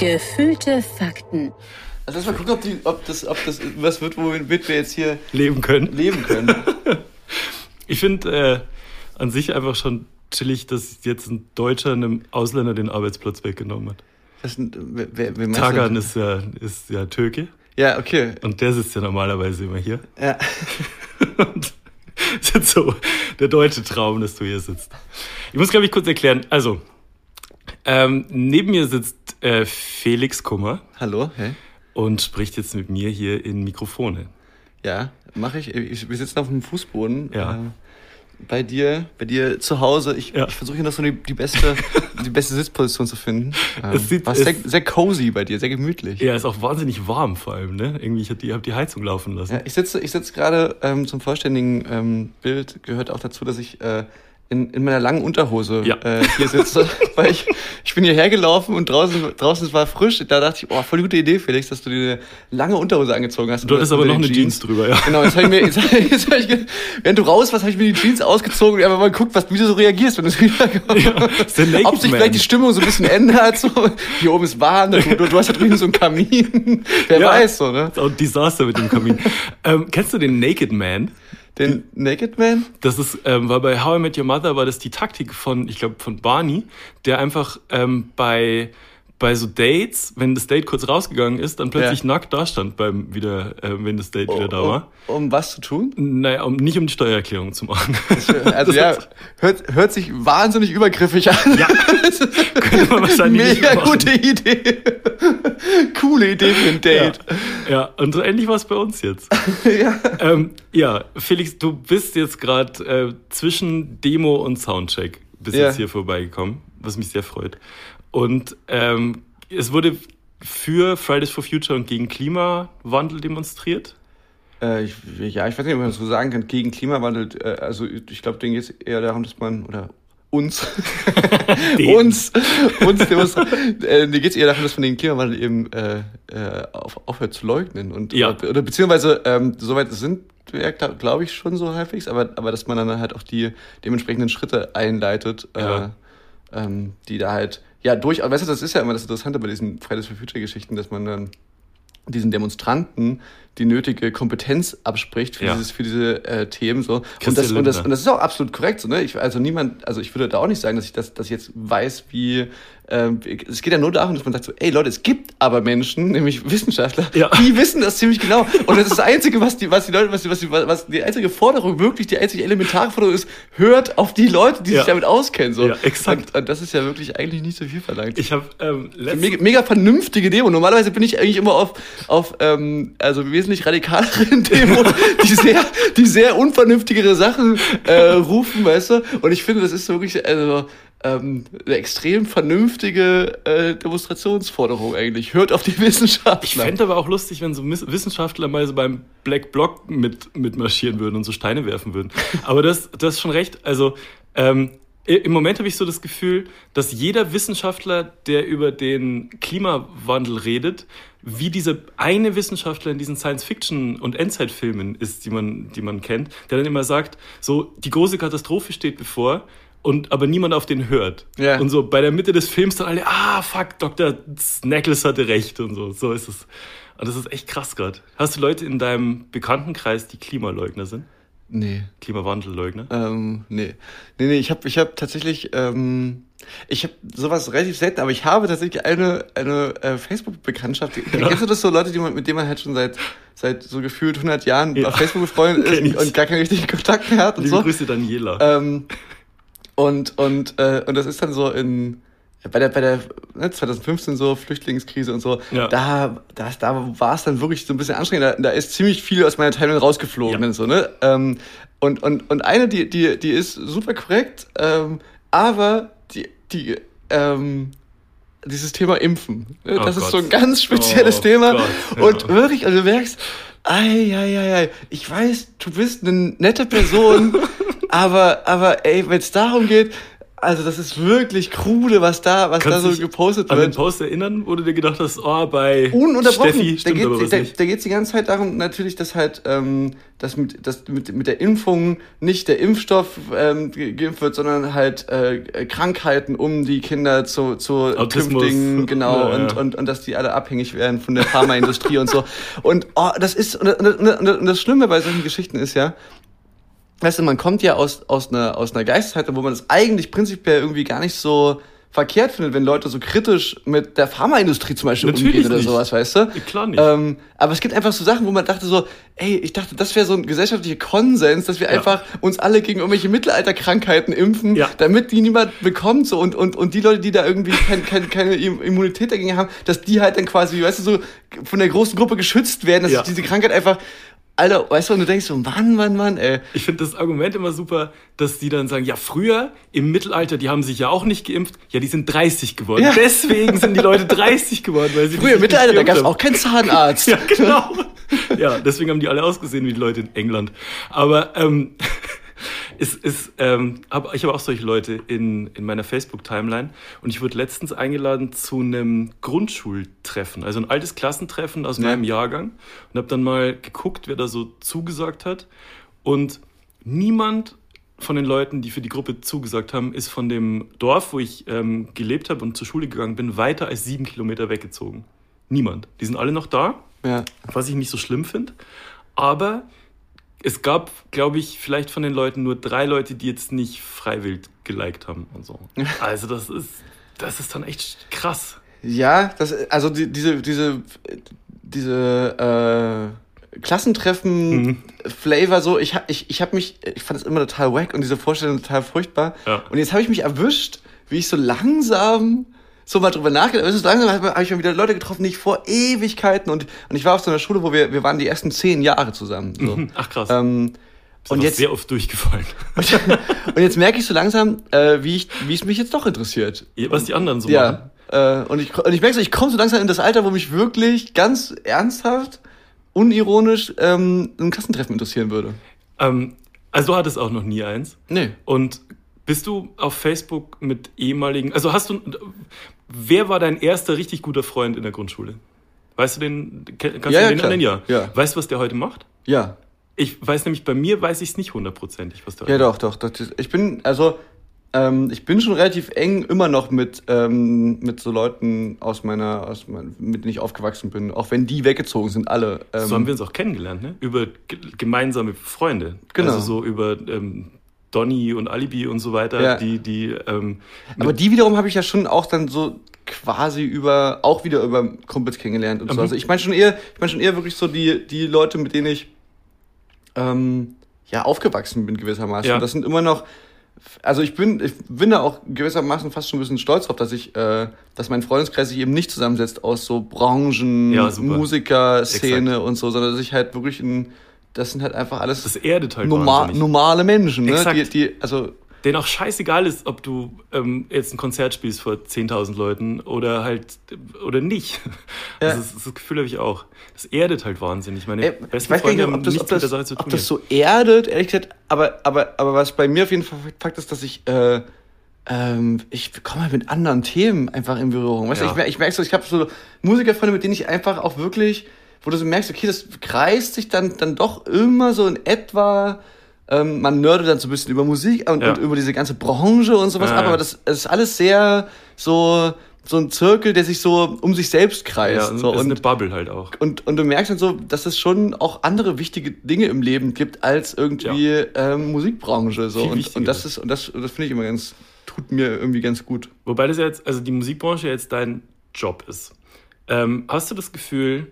Gefühlte Fakten. Also lass mal gucken, ob, die, ob, das, ob das was wird, womit wir jetzt hier leben können. Leben können. ich finde äh, an sich einfach schon chillig, dass jetzt ein Deutscher einem Ausländer den Arbeitsplatz weggenommen hat. Das, wer, wer Tagan ist ja, ist ja Türke. Ja, okay. Und der sitzt ja normalerweise immer hier. Ja. Und das ist so der deutsche Traum, dass du hier sitzt. Ich muss, glaube ich, kurz erklären. Also, ähm, neben mir sitzt äh, Felix Kummer. Hallo, hey. Und spricht jetzt mit mir hier in Mikrofone. Ja, mache ich. ich. Wir sitzen auf dem Fußboden. Ja. Äh, bei dir, bei dir zu Hause. Ich, ja. ich versuche hier noch so die, die, beste, die beste Sitzposition zu finden. Ähm, es sieht, war sehr, sehr cozy bei dir, sehr gemütlich. Ja, ist auch wahnsinnig warm vor allem, ne? Irgendwie, ich habe die, hab die Heizung laufen lassen. Ja, ich sitze ich sitz gerade ähm, zum vollständigen ähm, Bild, gehört auch dazu, dass ich äh, in, in meiner langen Unterhose ja. äh, hier sitze, weil ich, ich bin hierher gelaufen und draußen, draußen war frisch. Da dachte ich, oh, voll gute Idee, Felix, dass du dir eine lange Unterhose angezogen hast. Du hattest aber noch eine Jeans. Jeans drüber, ja. Genau, jetzt habe ich mir, jetzt, jetzt hab ich, während du raus warst, habe ich mir die Jeans ausgezogen und einfach mal geguckt, was, wie du so reagierst, wenn du es wieder ja, Ob sich vielleicht die Stimmung so ein bisschen ändert, so, hier oben ist warm, du, du, du hast da drüben so einen Kamin, wer ja, weiß, so, ne? Ist auch ein Desaster mit dem Kamin. ähm, kennst du den Naked Man? Den Naked Man? Das ist, ähm, war bei How I Met Your Mother war das die Taktik von, ich glaube, von Barney, der einfach ähm, bei bei so Dates, wenn das Date kurz rausgegangen ist, dann plötzlich ja. nackt da stand beim wieder, äh, wenn das Date oh, wieder da war. Um, um, was zu tun? Naja, um nicht um die Steuererklärung zu machen. Also ja, hört, hört sich wahnsinnig übergriffig an. Ja, könnte man wahrscheinlich Mega gute Idee. Coole Idee für ein Date. Ja, ja. und so ähnlich war es bei uns jetzt. ja. Ähm, ja, Felix, du bist jetzt gerade äh, zwischen Demo und Soundcheck bis ja. jetzt hier vorbeigekommen, was mich sehr freut. Und ähm, es wurde für Fridays for Future und gegen Klimawandel demonstriert. Äh, ich, ja, ich weiß nicht, ob man so sagen kann, gegen Klimawandel. Äh, also ich glaube, denen geht es eher darum, dass man, oder uns, uns, uns demonstrieren. Äh, mir geht es eher darum, dass man den Klimawandel eben äh, äh, auf, aufhört zu leugnen. Und, ja. oder, oder beziehungsweise, ähm, soweit sind wir, glaube glaub ich, schon so halbwegs, aber, aber dass man dann halt auch die dementsprechenden Schritte einleitet, äh, ja. äh, ähm, die da halt ja, durchaus, weißt du, das ist ja immer das Interessante bei diesen Fridays for Future Geschichten, dass man dann diesen Demonstranten die nötige Kompetenz abspricht für, ja. dieses, für diese äh, Themen so und das, und das und das ist auch absolut korrekt so ne ich, also niemand also ich würde da auch nicht sagen dass ich das ich jetzt weiß wie ähm, es geht ja nur darum, dass man sagt so, ey Leute, es gibt aber Menschen, nämlich Wissenschaftler, ja. die wissen das ziemlich genau. Und das ist das Einzige, was die, was die Leute, was die, was die, was die einzige Forderung wirklich, die einzige elementare Forderung ist, hört auf die Leute, die ja. sich damit auskennen. So. Ja, exakt. Und, und, das ist ja wirklich eigentlich nicht so viel verlangt. Ich habe ähm, mega, mega vernünftige Demo. Normalerweise bin ich eigentlich immer auf, auf ähm, also wesentlich radikaleren Demos, die sehr, die sehr unvernünftigere Sachen äh, rufen, weißt du. Und ich finde, das ist wirklich, also ähm, eine extrem vernünftige äh, Demonstrationsforderung eigentlich. Hört auf die Wissenschaftler. Ich fände aber auch lustig, wenn so Wissenschaftler mal so beim Black Block mit, mitmarschieren würden und so Steine werfen würden. Aber das, das ist schon recht. Also ähm, im Moment habe ich so das Gefühl, dass jeder Wissenschaftler, der über den Klimawandel redet, wie dieser eine Wissenschaftler in diesen Science-Fiction- und Endzeitfilmen ist, die man, die man kennt, der dann immer sagt, so, die große Katastrophe steht bevor, und aber niemand auf den hört. Ja. Und so bei der Mitte des Films dann alle, ah, fuck, Dr. Snackles hatte recht und so. So ist es. Und das ist echt krass gerade. Hast du Leute in deinem Bekanntenkreis, die Klimaleugner sind? Nee. Klimawandelleugner? Ähm, nee. Nee, nee, ich habe ich hab tatsächlich, ähm, ich habe sowas relativ selten, aber ich habe tatsächlich eine, eine äh, Facebook-Bekanntschaft. Ja. Kennst du das so Leute, die man, mit denen man halt schon seit, seit so gefühlt 100 Jahren ja. auf Facebook befreundet ist und gar keinen richtigen Kontakt mehr hat und Liebe so? Grüße Daniela. Ähm, und, und, äh, und das ist dann so in, bei der, bei der ne, 2015 so Flüchtlingskrise und so, ja. da, da, da war es dann wirklich so ein bisschen anstrengend. Da, da ist ziemlich viel aus meiner Teilung rausgeflogen ja. und so, ne? Ähm, und, und, und eine, die, die, die ist super korrekt, ähm, aber die, die, ähm, dieses Thema Impfen. Ne? Das oh ist so ein ganz spezielles oh Thema. Gott, ja. Und wirklich, also du merkst, ei, ei, ei, ei, ich weiß, du bist eine nette Person, aber, aber ey, wenn es darum geht, Also das ist wirklich krude, was da, was Kannst da so gepostet an den wird. Post erinnern, wo du dir gedacht hast, oh, bei Ununterbrochen. Steffi da stimmt da, nicht. da geht's die ganze Zeit darum, natürlich, dass halt ähm, dass mit, dass mit, mit der Impfung nicht der Impfstoff ähm, ge- geimpft wird, sondern halt äh, Krankheiten um die Kinder zu, zu Autismus. künftigen, genau, Ja, und, ja. und, und dass die alle abhängig werden von der Pharmaindustrie und so. Und oh, das ist, und, und, und, und das Schlimme bei solchen Geschichten ist ja, weißt du, man kommt ja aus, aus einer, aus einer Geisteszeit, wo man das eigentlich prinzipiell irgendwie gar nicht so verkehrt findet, wenn Leute so kritisch mit der Pharmaindustrie zum Beispiel Natürlich umgehen oder nicht. sowas, weißt du? Klar nicht. Ähm, aber es gibt einfach so Sachen, wo man dachte so, ey, ich dachte, das wäre so ein gesellschaftlicher Konsens, dass wir Ja. einfach uns alle gegen irgendwelche Mittelalterkrankheiten impfen, Ja. damit die niemand bekommt, so und, und, und die Leute, die da irgendwie kein, kein, keine Immunität dagegen haben, dass die halt dann quasi, weißt du, so von der großen Gruppe geschützt werden, dass Ja. diese Krankheit einfach, Alter, weißt du, und du denkst so, Mann, Mann, Mann, ey. Ich finde das Argument immer super, dass die dann sagen, ja, früher im Mittelalter, die haben sich ja auch nicht geimpft. Ja, die sind 30 geworden. Ja. Deswegen sind die Leute 30 geworden, weil sie Früher im Mittelalter, da gab es auch keinen Zahnarzt. Ja, genau. ja, deswegen haben die alle ausgesehen wie die Leute in England. Aber ähm, es ist, ähm, hab, ich habe auch solche Leute in, in meiner Facebook-Timeline und ich wurde letztens eingeladen zu einem Grundschultreffen, also ein altes Klassentreffen aus Ja. meinem Jahrgang und habe dann mal geguckt, wer da so zugesagt hat und niemand von den Leuten, die für die Gruppe zugesagt haben, ist von dem Dorf, wo ich ähm, gelebt habe und zur Schule gegangen bin, weiter als sieben Kilometer weggezogen. Niemand. Die sind alle noch da, Ja. was ich nicht so schlimm finde. Aber es gab, glaube ich, vielleicht von den Leuten nur drei Leute, die jetzt nicht freiwillig geliked haben und so. Also das ist, das ist dann echt krass. Ja, das, also die, diese, diese, diese äh, Mhm. Klassentreffen-Flavor so, ich, hab- ich, ich habe mich, ich fand es immer total wack und diese Vorstellung total furchtbar. Ja. Und jetzt habe ich mich erwischt, wie ich so langsam so mal drüber nachgedacht habe. So langsam habe hab ich mal wieder Leute getroffen, die ich vor Ewigkeiten und, und ich war auf so einer Schule, wo wir, wir waren die ersten zehn Jahre zusammen. So. Ach krass. ähm, Ist und aber jetzt, sehr oft durchgefallen. und jetzt merke ich so langsam, äh, wie, ich, wie es mich jetzt doch interessiert. Was die anderen so machen. Ja. Äh, und, ich, und ich merke so, ich komme so langsam in das Alter, wo mich wirklich ganz ernsthaft, unironisch ähm, ein Klassentreffen interessieren würde. Ähm, also du hattest auch noch nie eins. Nee. Und bist du auf Facebook mit ehemaligen, also hast du, wer war dein erster richtig guter Freund in der Grundschule? Weißt du den, kannst Ja, du ja, den klar. nennen? Ja. Ja. Weißt du, was der heute macht? Ja. Ich weiß nämlich, bei mir weiß ich es nicht hundertprozentig, was der Ja, doch, doch. doch. Ich bin, also, ähm, ich bin schon relativ eng immer noch mit, ähm, mit so Leuten aus meiner, aus mein, mit denen ich aufgewachsen bin. Auch wenn die weggezogen sind, alle. Ähm, So haben wir uns auch kennengelernt, ne? Über ge- gemeinsame Freunde. Genau. Also so über ähm, Donny und Alibi und so weiter, Ja. die, die, ähm, Aber die wiederum habe ich ja schon auch dann so quasi über, auch wieder über Kumpels kennengelernt und so. Mhm. Also ich meine schon eher, ich meine schon eher wirklich so die, die Leute, mit denen ich ähm, ja aufgewachsen bin gewissermaßen. Ja. Das sind immer noch, also ich bin, ich bin da auch gewissermaßen fast schon ein bisschen stolz drauf, dass ich, äh, dass mein Freundeskreis sich eben nicht zusammensetzt aus so Branchen, Ja, super. Musiker-Szene Exakt. und so, sondern dass ich halt wirklich ein, das sind halt einfach alles das erdet halt normal, wahnsinnig. normale Menschen, ne? Exakt. Die, die, also denen auch scheißegal ist, ob du ähm, jetzt ein Konzert spielst vor 10.000 Leuten oder halt oder nicht. Ja. Also das, das Gefühl habe ich auch. Das erdet halt wahnsinnig. Meine Ey, besten ich weiß Freunde nicht, ob haben das, nichts ob das, mit der Sache zu ob das so erdet, ehrlich gesagt. Aber, aber, aber was bei mir auf jeden Fall Fakt ist, dass ich, äh, ähm, ich komme halt mit anderen Themen einfach in Berührung. Weißt du, Ja. ich, mer- ich merke so, ich habe so Musikerfreunde, mit denen ich einfach auch wirklich, wo du so merkst, okay, das kreist sich dann, dann doch immer so in etwa. Ähm, man nerdet dann so ein bisschen über Musik und, Ja. und über diese ganze Branche und sowas Ja, ab, ja. aber das, das ist alles sehr so, so ein Zirkel, der sich so um sich selbst ja, kreist. so. ist und, eine Bubble halt auch. und, und du merkst dann so, dass es schon auch andere wichtige Dinge im Leben gibt als irgendwie ähm, Musikbranche. So. Viel Und, und das ist, und das, das finde ich immer ganz, tut mir irgendwie ganz gut. Wobei das ja jetzt, also die Musikbranche jetzt dein Job ist. Ähm, hast du das Gefühl,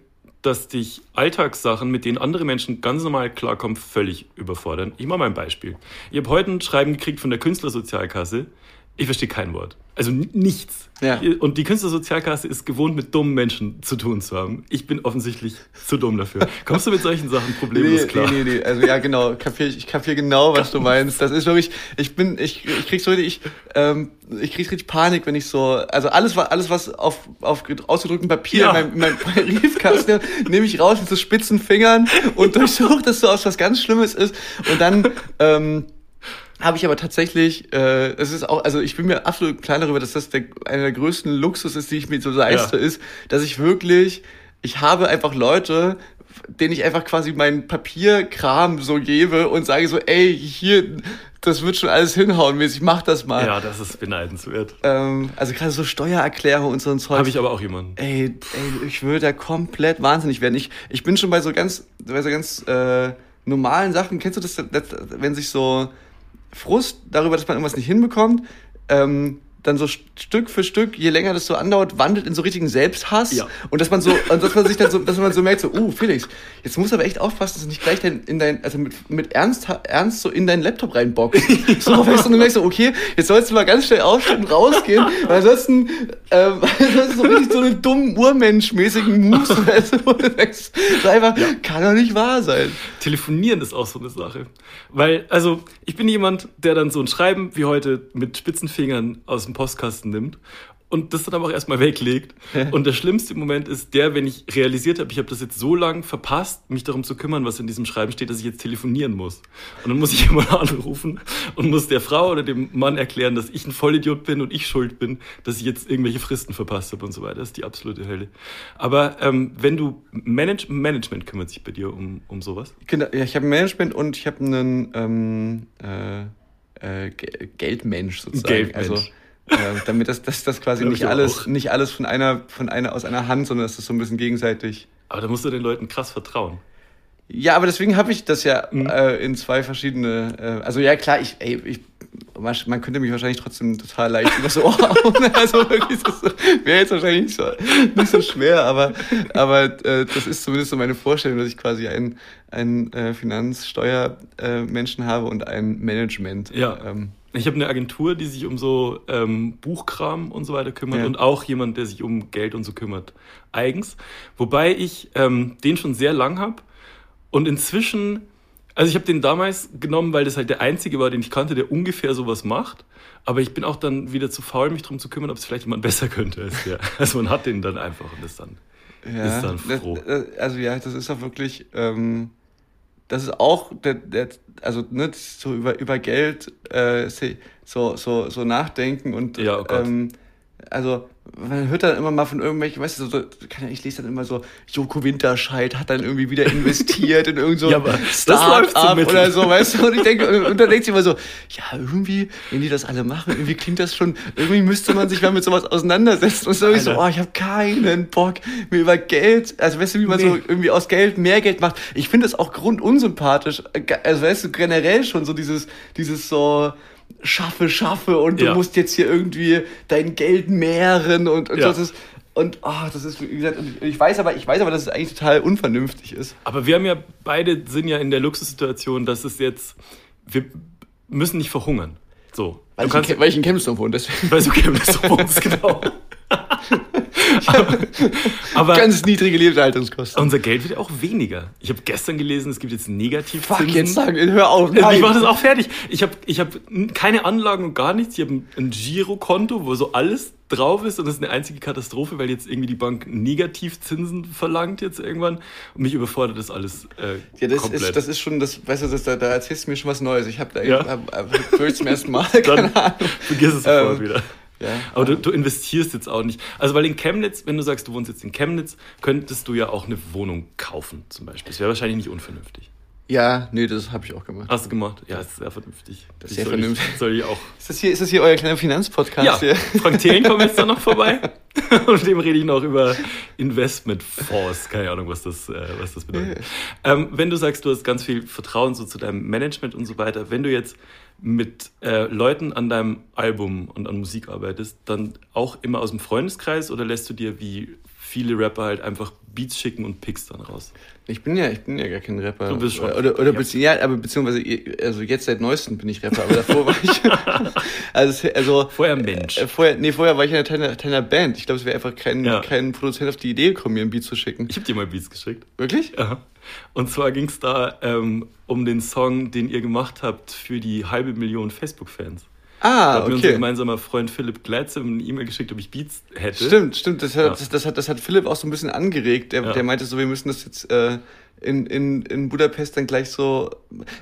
dass dich Alltagssachen, mit denen andere Menschen ganz normal klarkommen, völlig überfordern? Ich mache mal ein Beispiel. Ich habe heute ein Schreiben gekriegt von der Künstlersozialkasse. Ich verstehe kein Wort. Also nichts. Ja. Und die Künstlersozialkasse ist gewohnt, mit dummen Menschen zu tun zu haben. Ich bin offensichtlich zu dumm dafür. Kommst du mit solchen Sachen problemlos Nee, klar? nee, nee, nee. Also ja, genau, kapier, ich kapiere genau, was du meinst. Das ist wirklich, ich bin, ich, ich krieg so, ich, ähm, ich krieg richtig Panik, wenn ich so, also alles, was, alles, was auf, auf ausgedrücktem Papier Ja. in meinem, in meinem Briefkasten, nehme ich raus mit so spitzen Fingern und durchsuche, dass so aus was ganz Schlimmes ist. Und dann, ähm, habe ich aber tatsächlich, äh, es ist auch, also ich bin mir absolut klar darüber, dass das der, einer der größten Luxus ist, die ich mir so leiste, Ja. ist, dass ich wirklich, ich habe einfach Leute, denen ich einfach quasi meinen Papierkram so gebe und sage so, ey, hier, das wird schon alles hinhauen mäßig, mach das mal. Ja, das ist beneidenswert. Ähm, also gerade so Steuererklärung und so ein Zeug. Habe ich aber auch jemanden. Ey, ey, ich würde da komplett wahnsinnig werden. Ich, ich bin schon bei so ganz, bei so ganz äh, normalen Sachen. Kennst du das, das, wenn sich so Frust darüber, dass man irgendwas nicht hinbekommt, ähm, dann so Stück für Stück, je länger das so andauert, wandelt in so richtigen Selbsthass. Ja. Und dass man so, und dass man sich dann so, dass man so merkt, so, uh, Felix, jetzt musst du aber echt aufpassen, dass du nicht gleich dein, in dein, also mit, mit Ernst, Ernst so in deinen Laptop reinboxt. So, weißt du, und du merkst so, okay, jetzt sollst du mal ganz schnell aufstehen und rausgehen, weil ansonsten, ähm, das ist so richtig so eine dummen Urmensch-mäßigen Moves, weißt du, wo du denkst, so einfach, kann doch nicht wahr sein. Telefonieren ist auch so eine Sache. Weil, also, ich bin jemand, der dann so ein Schreiben wie heute mit spitzen Fingern aus dem Postkasten nimmt und das dann aber auch erstmal weglegt. Und der schlimmste Moment ist der, wenn ich realisiert habe, ich habe das jetzt so lange verpasst, mich darum zu kümmern, was in diesem Schreiben steht, dass ich jetzt telefonieren muss. Und dann muss ich jemanden anrufen und muss der Frau oder dem Mann erklären, dass ich ein Vollidiot bin und ich schuld bin, dass ich jetzt irgendwelche Fristen verpasst habe und so weiter. Das ist die absolute Hölle. Aber ähm, wenn du Manage Management kümmert sich bei dir um, um sowas? Genau, ja, ich habe Management und ich habe einen ähm, äh, äh, Ge- Geldmensch sozusagen. Geldmensch. Also äh, damit das, das, das quasi nicht ich alles, auch. nicht alles von einer, von einer aus einer Hand, sondern dass das so ein bisschen gegenseitig. Aber da musst du den Leuten krass vertrauen. Ja, aber deswegen habe ich das ja Mhm. äh, in zwei verschiedene. Äh, also ja klar, ich, ey, ich, man könnte mich wahrscheinlich trotzdem total leicht über so Ohr hauen. Also wirklich, das wäre jetzt wahrscheinlich nicht so, nicht so schwer, aber, aber äh, das ist zumindest so meine Vorstellung, dass ich quasi einen, einen äh, Finanzsteuermenschen habe und ein Management. Ja. Ähm, Ich habe eine Agentur, die sich um so ähm, Buchkram und so weiter kümmert Ja. und auch jemand, der sich um Geld und so kümmert, eigens. Wobei ich ähm, den schon sehr lang habe und inzwischen, also ich habe den damals genommen, weil das halt der einzige war, den ich kannte, der ungefähr sowas macht. Aber ich bin auch dann wieder zu faul, mich darum zu kümmern, ob es vielleicht jemand besser könnte als der. Also man hat den dann einfach und ist dann. ja, Ist dann froh. Das, das, also ja, das ist auch wirklich, ähm, das ist auch der, der also ne, so über über Geld äh, so so so nachdenken und Ja, oh ähm, also man hört dann immer mal von irgendwelchen, weißt du, so, ich lese dann immer so, Joko Winterscheid hat dann irgendwie wieder investiert in irgend so Ja, so Start-up oder so, weißt du, und ich denke, und dann denkt sich immer so, ja, irgendwie, wenn die das alle machen, irgendwie klingt das schon, irgendwie müsste man sich mal mit sowas auseinandersetzen und so, ich so, oh, ich habe keinen Bock, mir über Geld, also weißt du, wie man so Nee. irgendwie aus Geld mehr Geld macht. Ich finde das auch grundunsympathisch, also weißt du, generell schon so dieses, dieses so, schaffe, schaffe und du Ja. musst jetzt hier irgendwie dein Geld mehren und, und Ja. das ist, und oh, das ist, wie gesagt, und ich weiß aber, ich weiß aber, dass es eigentlich total unvernünftig ist. Aber wir haben ja beide sind ja in der Luxussituation, dass es jetzt, wir müssen nicht verhungern. So. Weil, du ich, kannst, in, weil ich in Chemnitz wohne, deswegen weil du Chemnitz wohnst, genau. Aber, aber ganz niedrige Lebenshaltungskosten. unser Geld wird ja auch weniger. Ich habe gestern gelesen, es gibt jetzt Negativzinsen. Fuck, jetzt sagen, hör auf, Ich nein. mache das auch fertig. Ich habe ich hab keine Anlagen und gar nichts. Ich habe ein, Girokonto, wo so alles drauf ist und das ist eine einzige Katastrophe, weil jetzt irgendwie die Bank Negativzinsen verlangt jetzt irgendwann und mich überfordert das alles äh, Ja, das komplett. ist, das ist schon, das, weißt du, das, da, da erzählst du mir schon was Neues. Ich habe da Ja. hab, hab, hab, zum ersten Mal, Dann vergiss es sofort Ähm, wieder. Ja. Aber du, du investierst jetzt auch nicht. Also, weil in Chemnitz, wenn du sagst, du wohnst jetzt in Chemnitz, könntest du ja auch eine Wohnung kaufen, zum Beispiel. Das wäre wahrscheinlich nicht unvernünftig. Ja, nee, das habe ich auch gemacht. Hast du gemacht? Ja, ist sehr vernünftig. Das ist sehr soll vernünftig. Ich, soll ich auch. Ist das hier, ist das hier euer kleiner Finanzpodcast? Ja, hier? Frank Thelen kommt jetzt dann noch vorbei. Und dem rede ich noch über Investmentfonds. Keine Ahnung, was das, äh, was das bedeutet. Ähm, wenn du sagst, du hast ganz viel Vertrauen so zu deinem Management und so weiter, wenn du jetzt mit äh, Leuten an deinem Album und an Musik arbeitest, dann auch immer aus dem Freundeskreis oder lässt du dir wie viele Rapper halt einfach Beats schicken und pickst dann raus? Ich bin ja, ich bin ja gar kein Rapper. Du bist schon. Oder, oder Ja. bezieh- ja, aber beziehungsweise, also jetzt seit neuestem bin ich Rapper, aber davor war ich, also, also Vorher Mensch. Äh, vorher, nee, vorher war ich in einer kleiner Band. Ich glaube, es wäre einfach kein, Ja. kein Produzent auf die Idee gekommen, mir ein Beat zu schicken. Ich habe dir mal Beats geschickt. Wirklich? Ja. Und zwar ging es da ähm, um den Song, den ihr gemacht habt für die halbe Million Facebook-Fans. Da Ah, hat mir unser okay. gemeinsamer Freund Philipp Gleitze eine E-Mail geschickt, ob ich Beats hätte. Stimmt, stimmt. Das hat, Ja. das, das, hat, das hat Philipp auch so ein bisschen angeregt. Der, Ja. der meinte so, wir müssen das jetzt, äh, in, in, in Budapest dann gleich so.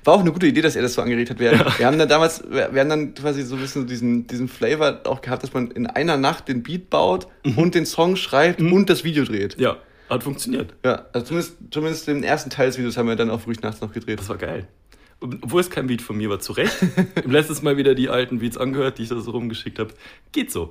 War auch eine gute Idee, dass er das so angeregt hat. Wir, ja. wir haben dann damals, wir, wir haben dann quasi so ein bisschen diesen, diesen Flavor auch gehabt, dass man in einer Nacht den Beat baut mhm. und den Song schreibt mhm. und das Video dreht. Ja, hat funktioniert. Ja, also zumindest, zumindest den ersten Teil des Videos haben wir dann auch ruhig nachts noch gedreht. Das war geil. Obwohl es kein Beat von mir war, zu Recht. Im letztes Mal wieder die alten Beats angehört, die ich da so rumgeschickt habe. Geht so.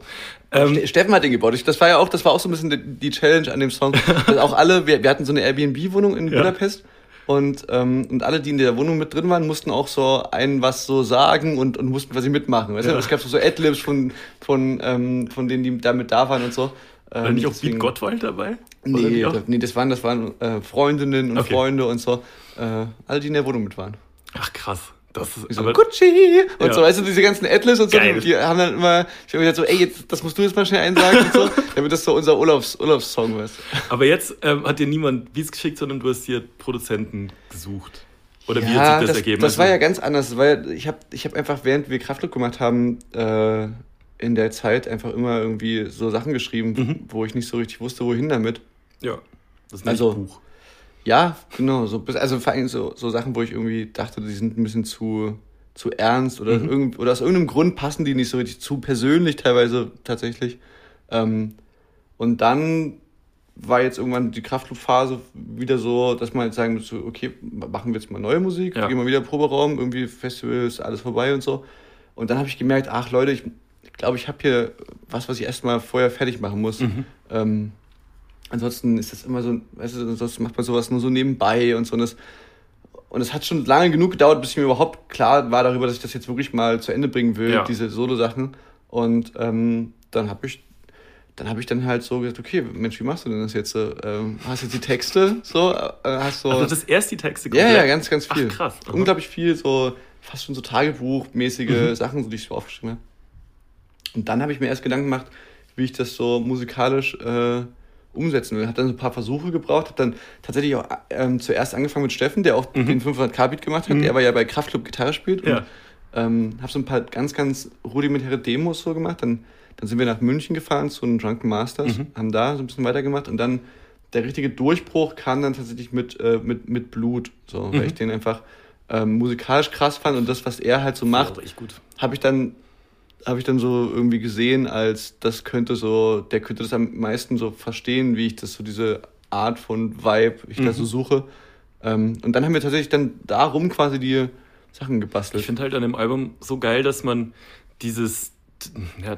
Ähm, Steffen hat den gebaut. Das war ja auch, das war auch so ein bisschen die, Challenge an dem Song. also auch alle, wir, wir hatten so eine Airbnb-Wohnung in ja. Budapest. Und, ähm, und alle, die in der Wohnung mit drin waren, mussten auch so einen was so sagen und, und mussten quasi mitmachen. Weißt ja. du? Es gab so, Adlibs von, von, ähm, von denen, die damit da waren und so. Ähm, War nicht auch Beat Gottwald dabei? Nee, das, nee, das waren, das waren äh, Freundinnen und okay. Freunde und so. Äh, alle, die in der Wohnung mit waren. Ach krass. Das ist so, aber, Gucci und ja. so, weißt du, diese ganzen Atlas und so, Geil. die haben dann immer, ich habe gesagt so, ey, jetzt, das musst du jetzt mal schnell einsagen und so, damit das so unser Urlaubs, Urlaubssong wird. Aber jetzt ähm, hat dir niemand Beats geschickt, sondern du hast dir Produzenten gesucht. Oder ja, wie hat sich das, das ergeben? Das war ja ganz anders, weil ich habe ich hab einfach, während wir Kraftlook gemacht haben, äh, in der Zeit einfach immer irgendwie so Sachen geschrieben, mhm. wo ich nicht so richtig wusste, wohin damit. Ja, das ist ein also, Buch. Ja, genau. So, also vor allem so, so Sachen, wo ich irgendwie dachte, die sind ein bisschen zu, zu ernst oder, mhm. irgend, oder aus irgendeinem Grund passen die nicht so richtig zu persönlich teilweise tatsächlich. Ähm, und dann war jetzt irgendwann die Kraftclub-Phase wieder so, dass man jetzt sagen muss, okay, machen wir jetzt mal neue Musik, ja. gehen wir wieder Proberaum, irgendwie Festivals, alles vorbei und so. Und dann habe ich gemerkt, ach Leute, ich, ich glaube, ich habe hier was, was ich erstmal vorher fertig machen muss. Mhm. Ähm, ansonsten ist das immer so, weißt du, ansonsten macht man sowas nur so nebenbei und so. Und das, und es hat schon lange genug gedauert, bis ich mir überhaupt klar war darüber, dass ich das jetzt wirklich mal zu Ende bringen will, ja. diese Solo-Sachen. Und ähm, dann habe ich dann habe ich dann halt so gesagt, okay, Mensch, wie machst du denn das jetzt? Ähm, hast jetzt die Texte so? Äh, hast so also das erst die Texte komplett? Ja, ja, ganz, ganz viel. Ach, krass. Aha. Unglaublich viel, so fast schon so Tagebuchmäßige mhm. Sachen, so, die ich so aufgeschrieben habe. Und dann habe ich mir erst Gedanken gemacht, wie ich das so musikalisch äh, umsetzen will. Hat dann so ein paar Versuche gebraucht, hat dann tatsächlich auch ähm, zuerst angefangen mit Steffen, der auch mhm. den 500k-Beat gemacht hat. Mhm. Der war ja bei Kraftclub Gitarre spielt. Ja. Und, ähm, habe so ein paar ganz, ganz rudimentäre Demos so gemacht. Dann, dann sind wir nach München gefahren zu den Drunken Masters, mhm. haben da so ein bisschen weitergemacht und dann der richtige Durchbruch kam dann tatsächlich mit, äh, mit, mit Blut, so, mhm. weil ich den einfach ähm, musikalisch krass fand und das, was er halt so macht, habe ich dann habe ich dann so irgendwie gesehen, als das könnte so, der könnte das am meisten so verstehen, wie ich das so diese Art von Vibe ich mhm. da so mhm. suche. Ähm, und dann haben wir tatsächlich dann darum quasi die Sachen gebastelt. Ich finde halt an dem Album so geil, dass man dieses ja,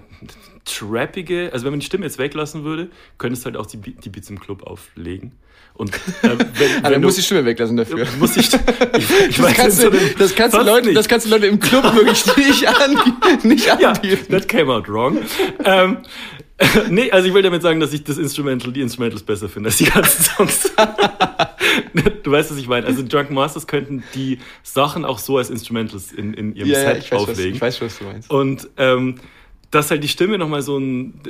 trappige, also wenn man die Stimme jetzt weglassen würde, könntest du halt auch die, die Beats im Club auflegen. Und äh, wenn, wenn Aber du musst die Stimme weglassen dafür. Muss ich, ich, ich das, kannst du, das, kannst du Leute, das kannst du Leute im Club wirklich nicht, an, nicht anbieten. Ja, that came out wrong. ähm, nee, also ich will damit sagen, dass ich das Instrumental, die Instrumentals besser finde als die ganzen Songs. du weißt, was ich meine. Also Drunken Masters könnten die Sachen auch so als Instrumentals in, in ihrem ja, Set ja, ich auflegen. Was, ich weiß, was du meinst. Und ähm, dass halt die Stimme nochmal so ein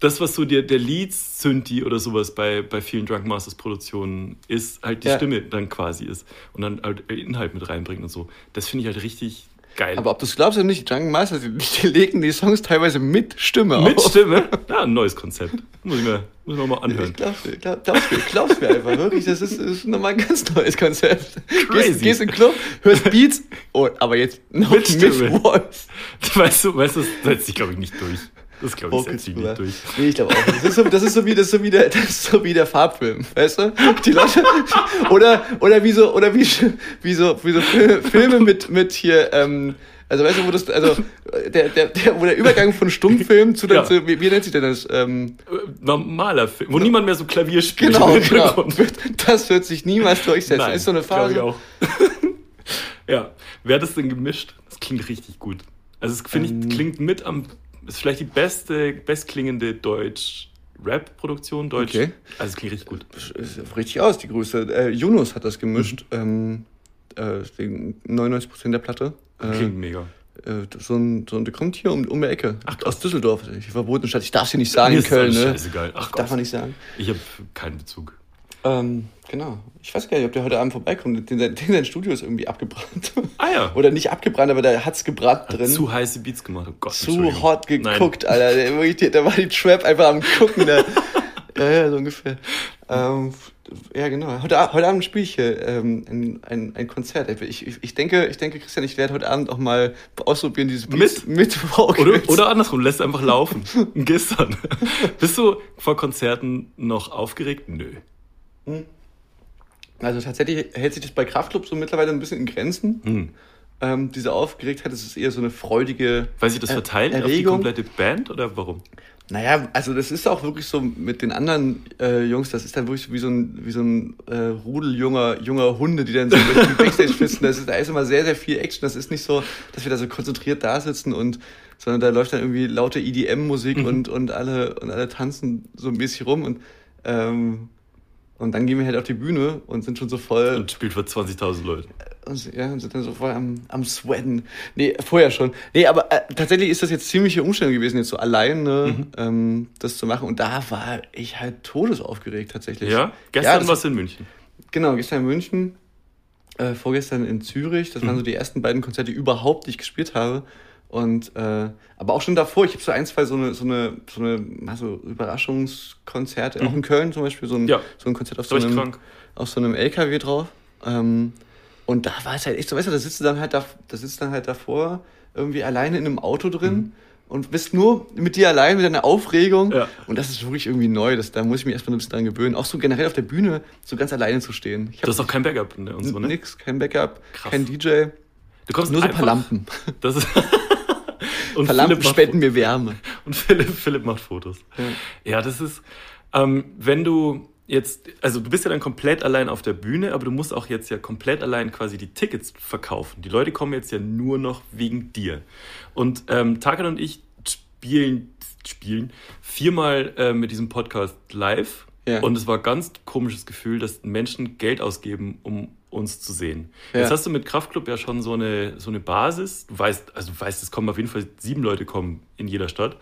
das, was so der, der Lead-Synthi oder sowas bei, bei vielen Drunk Masters Produktionen ist, halt die ja. Stimme dann quasi ist und dann halt Inhalt mit reinbringt und so. Das finde ich halt richtig geil. Aber ob du es glaubst oder nicht, Drunk Masters, die legen die Songs teilweise mit Stimme mit auf. Mit Stimme? Ja, ein neues Konzept. Muss ich mir, muss ich mir mal anhören. Ich glaub's, glaub, glaub's, mir, glaub's mir einfach, wirklich. Das ist, ist nochmal ein ganz neues Konzept. Crazy. Gehst, gehst in den Club, hörst Beats, oh, aber jetzt noch mit, mit Voice. Weißt du, weißt du, das setzt sich, glaube ich, nicht durch. Das glaube ich setzt nicht durch. Nee, ich glaube auch. Das ist, so, das, ist so wie, das, ist so wie der, das ist so wie der Farbfilm, weißt du? Die Leute, oder, oder wie so, oder wie, wie so, wie so Filme mit, mit hier, ähm, also weißt du, wo das, also der, der, der, wo der Übergang von Stummfilm zu, ja. zu wie, wie, nennt sich denn das? Ähm, Normaler Film, wo ja. niemand mehr so Klavier spielt. Genau, genau. Das wird sich niemals durchsetzen. Nein, ist so eine Phase. Ich auch. ja, wer hat das denn gemischt? Das klingt richtig gut. Also es finde ähm, ich klingt mit am ist vielleicht die beste, bestklingende Deutsch. Rap-Produktion, Deutsch. Okay. Also es klingt richtig gut. Ist richtig aus, die Größe. Äh, Yunus hat das gemischt. Mhm. Ähm, äh, 99% der Platte. Äh, klingt mega. Äh, so ein, so ein, der kommt hier um, um die Ecke. Ach, aus Düsseldorf. Die verbotene Stadt. Ich darf sie nicht sagen in Köln, ne? Scheißegal. Ach, darf man nicht sagen. Ich habe keinen Bezug. Ähm, genau. Ich weiß gar nicht, ob der heute Abend vorbeikommt. Den, den, sein Studio ist irgendwie abgebrannt. Ah ja. Oder nicht abgebrannt, aber da hat's gebrannt hat drin. Zu heiße Beats gemacht. Oh Gott, zu hot geguckt, Nein. Alter. Da war die Trap einfach am Gucken. Da, ja, ja, so ungefähr. Ähm, ja, genau. Heute, heute Abend spiele ich hier ähm, ein, ein, ein Konzert. Ich, ich, ich, denke, ich denke, Christian, ich werde heute Abend auch mal ausprobieren, dieses Beats mit, mit oder, oder andersrum, lässt einfach laufen. Gestern. Bist du vor Konzerten noch aufgeregt? Nö. Hm. Also tatsächlich hält sich das bei Kraftclub so mittlerweile ein bisschen in Grenzen. Hm. Ähm, diese Aufgeregtheit, das ist eher so eine freudige Weil sich das verteilt Erregung. auf die komplette Band oder warum? Naja, also das ist auch wirklich so mit den anderen äh, Jungs, das ist dann wirklich wie so ein, wie so ein äh, Rudel junger, junger Hunde, die dann so durch die Backstage fisten. Das ist, da ist immer sehr, sehr viel Action. Das ist nicht so, dass wir da so konzentriert da sitzen und, sondern da läuft dann irgendwie laute EDM-Musik mhm. und, und alle, und alle tanzen so mäßig rum und, ähm, und dann gehen wir halt auf die Bühne und sind schon so voll. Und spielt für 20.000 Leute. Und, ja, und sind dann so voll am, am Sweaten. Nee, vorher schon. Nee, aber äh, tatsächlich ist das jetzt ziemliche Umstellung gewesen, jetzt so alleine mhm. ähm, das zu machen. Und da war ich halt todesaufgeregt tatsächlich. Ja? Gestern ja, warst du in München. Genau, gestern in München. Äh, vorgestern in Zürich. Das mhm. waren so die ersten beiden Konzerte überhaupt, die ich gespielt habe. Und äh, aber auch schon davor, ich habe so ein, zwei so eine, so eine, so eine also Überraschungskonzerte, mhm. auch in Köln zum Beispiel, so ein, ja. so ein Konzert auf so, einem, auf so einem LKW drauf. Ähm, und da war es halt echt so, weißt du, da sitzt du dann halt da, da sitzt dann halt davor, irgendwie alleine in einem Auto drin. Mhm. Und bist nur mit dir allein, mit deiner Aufregung. Ja. Und das ist wirklich irgendwie neu. Das, da muss ich mich erstmal ein bisschen dran gewöhnen. Auch so generell auf der Bühne so ganz alleine zu stehen. Ich du hast auch kein Backup ne, und so, ne? Nix, kein Backup, Krass. kein DJ. Du kommst nur so ein paar Lampen. Das ist und Philipp Lampen spenden mir Wärme. Und Philipp, Philipp macht Fotos. Ja, ja das ist, ähm, wenn du jetzt, also du bist ja dann komplett allein auf der Bühne, aber du musst auch jetzt ja komplett allein quasi die Tickets verkaufen. Die Leute kommen jetzt ja nur noch wegen dir. Und ähm, Tarkan und ich spielen, spielen viermal äh, mit diesem Podcast live. Ja. Und es war ein ganz komisches Gefühl, dass Menschen Geld ausgeben, um uns zu sehen. Ja. Jetzt hast du mit Kraftclub ja schon so eine, so eine Basis. Du weißt, also du weißt, es kommen auf jeden Fall sieben Leute kommen in jeder Stadt.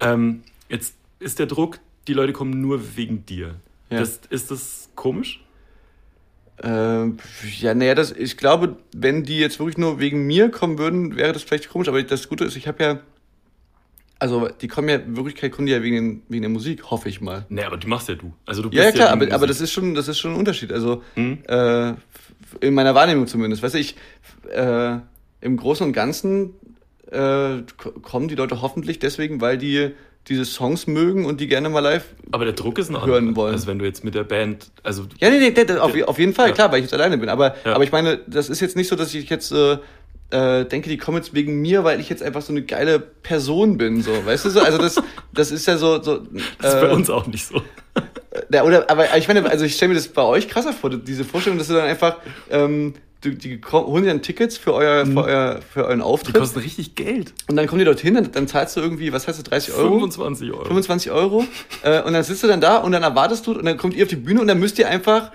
Ähm, jetzt ist der Druck, die Leute kommen nur wegen dir. Ja. Das, ist das komisch? Ähm, ja, naja, das, ich glaube, wenn die jetzt wirklich nur wegen mir kommen würden, wäre das vielleicht komisch. Aber das Gute ist, ich habe ja also die kommen ja, in Wirklichkeit kommen die ja wegen, wegen der Musik, hoffe ich mal. Nee, aber die machst ja du. Also du bist ja, ja klar, ja aber, aber das ist schon, das ist schon ein Unterschied. Also mhm. äh, in meiner Wahrnehmung zumindest. Weißt du, ich äh, im Großen und Ganzen äh, kommen die Leute hoffentlich deswegen, weil die diese Songs mögen und die gerne mal live aber der Druck ist noch hören andere. wollen. Also wenn du jetzt mit der Band, also ja, nee, nee, nee auf, auf jeden Fall, ja. klar, weil ich jetzt alleine bin. Aber, ja. aber ich meine, das ist jetzt nicht so, dass ich jetzt äh, äh, denke, die kommen jetzt wegen mir, weil ich jetzt einfach so eine geile Person bin, so, weißt du so? Also das, das ist ja so, so. Äh, das ist bei uns auch nicht so. Ja, oder, aber ich meine, also ich stelle mir das bei euch krasser vor, diese Vorstellung, dass du dann einfach ähm, die, die holen dir dann Tickets für, euer, mhm. für, euer, für euren Auftritt. Die kosten richtig Geld. Und dann kommen die dorthin, dann, dann zahlst du irgendwie, was heißt du, 30 Euro? 25 Euro. 25 Euro. äh, und dann sitzt du dann da und dann erwartest du und dann kommt ihr auf die Bühne und dann müsst ihr einfach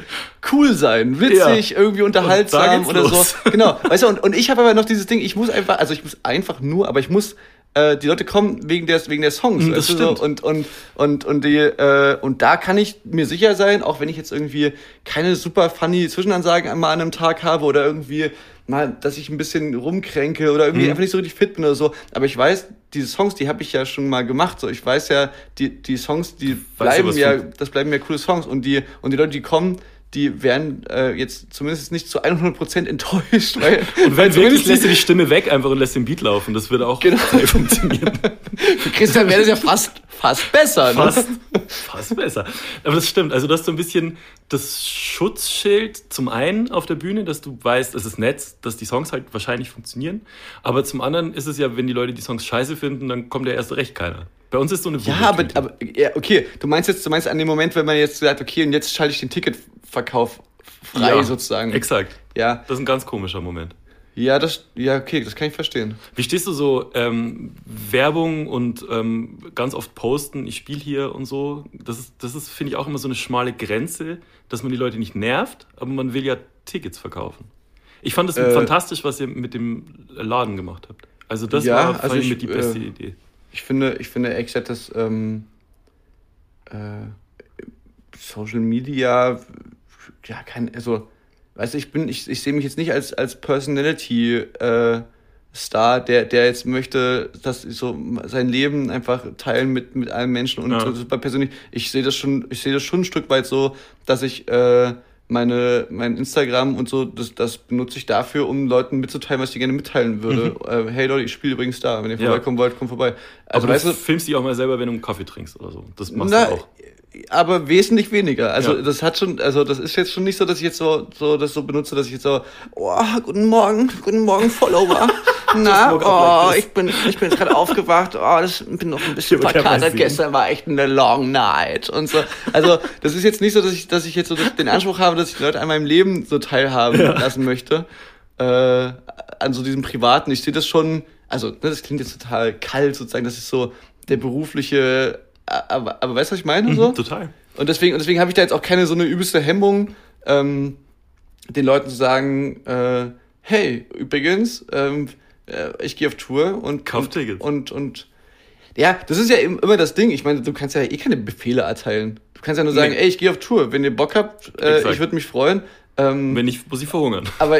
cool sein, witzig, ja. irgendwie unterhaltsam oder los. so. Genau. Weißt du, und, und ich habe aber noch dieses Ding, ich muss einfach, also ich muss einfach nur, aber ich muss äh, die Leute kommen wegen der, wegen der Songs. Mm, das stimmt. So, und, und, und, und, die, äh, und da kann ich mir sicher sein, auch wenn ich jetzt irgendwie keine super funny Zwischenansagen einmal an einem Tag habe oder irgendwie mal, dass ich ein bisschen rumkränke oder irgendwie mhm. einfach nicht so richtig fit bin oder so. Aber ich weiß, diese Songs, die habe ich ja schon mal gemacht. So, ich weiß ja, die, die Songs, die bleiben ja, das bleiben ja coole Songs. Und die, und die Leute, die kommen, die werden äh, jetzt zumindest nicht zu 100% enttäuscht. Weil, und wenn wirklich lässt du die Stimme weg einfach und lässt den Beat laufen. Das würde auch genau. funktionieren. Für Christian wäre das ja fast, fast besser. Ne? Fast, fast besser. Aber das stimmt. Also du hast so ein bisschen das Schutzschild zum einen auf der Bühne, dass du weißt, es ist nett, dass die Songs halt wahrscheinlich funktionieren. Aber zum anderen ist es ja, wenn die Leute die Songs scheiße finden, dann kommt ja erst recht keiner. Bei uns ist so eine Ja, aber, aber ja, okay, du meinst jetzt, du meinst an dem Moment, wenn man jetzt sagt, okay, und jetzt schalte ich den Ticketverkauf frei ja, sozusagen. Exakt. Ja. Das ist ein ganz komischer Moment. Ja, das, ja, okay, das kann ich verstehen. Wie stehst du so ähm, Werbung und ähm, ganz oft posten, ich spiele hier und so? Das ist, das ist finde ich, auch immer so eine schmale Grenze, dass man die Leute nicht nervt, aber man will ja Tickets verkaufen. Ich fand es äh, fantastisch, was ihr mit dem Laden gemacht habt. Also das ja, war also ich, mit die beste äh, Idee ich finde, ich finde echt, dass ähm, äh, Social Media, ja, kein, also, weißt du, ich bin, ich, ich sehe mich jetzt nicht als, als Personality, äh, Star, der, der jetzt möchte, dass so sein Leben einfach teilen mit, mit allen Menschen und Ja. super persönlich. Ich sehe das schon, ich sehe das schon ein Stück weit so, dass ich äh, meine, mein Instagram und so, das, das benutze ich dafür, um Leuten mitzuteilen, was ich gerne mitteilen würde. Äh, hey Leute, ich spiele übrigens da. Wenn ihr Mhm. Ja. vorbeikommen wollt, kommt vorbei. Also Aber weißt du du, filmst dich auch mal selber, wenn du einen Kaffee trinkst oder so. Das machst na, du auch. Aber wesentlich weniger. Also Ja. das hat schon, also das ist jetzt schon nicht so, dass ich jetzt so, so das so benutze, dass ich jetzt so, oh, guten Morgen, guten Morgen, Follower. Na, oh, ich bin, ich bin jetzt gerade aufgewacht, oh, das bin noch ein bisschen Ja, verkatert. Gestern war echt eine long night und so. Also das ist jetzt nicht so, dass ich, dass ich jetzt so den Anspruch habe, dass ich die Leute an meinem Leben so teilhaben lassen möchte. Äh, an so diesem privaten. Ich sehe das schon, also ne, das klingt jetzt total kalt sozusagen, das ist so der berufliche, aber, aber weißt du, was ich meine? so? Mhm, total. Und deswegen, und deswegen habe ich da jetzt auch keine so eine übelste Hemmung, ähm, den Leuten zu sagen, äh, hey, übrigens, ähm, äh, ich gehe auf Tour und Kauf und, Tickets. und und ja, das ist ja im- immer das Ding. Ich meine, du kannst ja eh keine Befehle erteilen. Du kannst ja nur sagen, Nee. ey, ich gehe auf Tour. Wenn ihr Bock habt, äh, ich würde mich freuen. Ähm, Wenn nicht, muss ich verhungern. aber,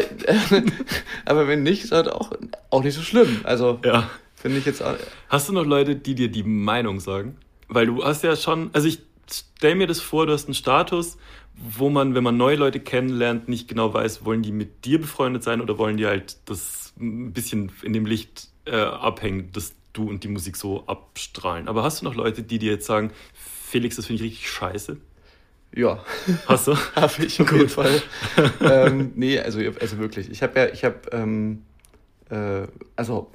aber wenn nicht, ist halt auch, auch nicht so schlimm. Also Ja. finde ich jetzt auch. Hast du noch Leute, die dir die Meinung sagen? Weil du hast ja schon, also ich stell mir das vor, du hast einen Status, wo man, wenn man neue Leute kennenlernt, nicht genau weiß, wollen die mit dir befreundet sein oder wollen die halt das ein bisschen in dem Licht äh, abhängen, dass du und die Musik so abstrahlen. Aber hast du noch Leute, die dir jetzt sagen, Felix, das finde ich richtig scheiße? Ja. Hast du? Habe ich auf jeden Fall. ähm, nee, also, also wirklich. Ich habe ja, ich habe, ähm, äh, also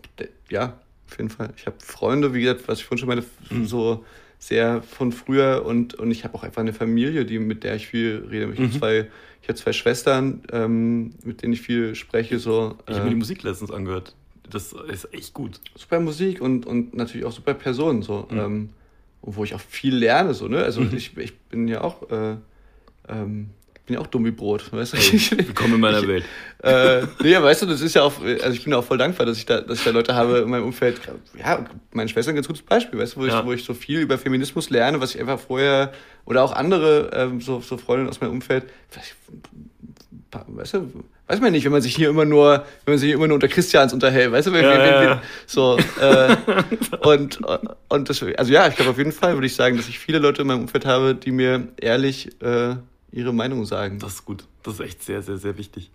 ja, auf jeden Fall. Ich habe Freunde, wie gesagt, was ich vorhin schon meine, Mhm. so sehr von früher und, und ich habe auch einfach eine Familie, die, mit der ich viel rede. Ich Mhm. habe zwei, ich habe zwei Schwestern, ähm, mit denen ich viel spreche, so. Ich habe mir die äh, Musik letztens angehört. Das ist echt gut. super Musik und, und natürlich auch super Personen, so, Mhm. ähm, wo ich auch viel lerne, so, ne? Also Mhm. ich, ich bin ja auch, äh, ähm, bin ja auch dumm wie Brot, weißt du? Hey, willkommen in meiner Ich- Welt. äh, nee, ja, weißt du, das ist ja auch, also ich bin auch voll dankbar, dass ich da, dass ich da Leute habe in meinem Umfeld. Ja, meine Schwester ist ein ganz gutes Beispiel, weißt du, wo, Ja. ich, wo ich so viel über Feminismus lerne, was ich einfach vorher, oder auch andere, ähm, so, so Freundinnen aus meinem Umfeld, weiß ich, weißt du, weiß man nicht, wenn man sich hier immer nur, wenn man sich hier immer nur unter Christians unterhält, weißt du, wenn, Ja, wenn, wenn, ja. so, äh, und, und das, also ja, ich glaube auf jeden Fall würde ich sagen, dass ich viele Leute in meinem Umfeld habe, die mir ehrlich, äh, ihre Meinung sagen. Das ist gut. Das ist echt sehr, sehr, sehr wichtig.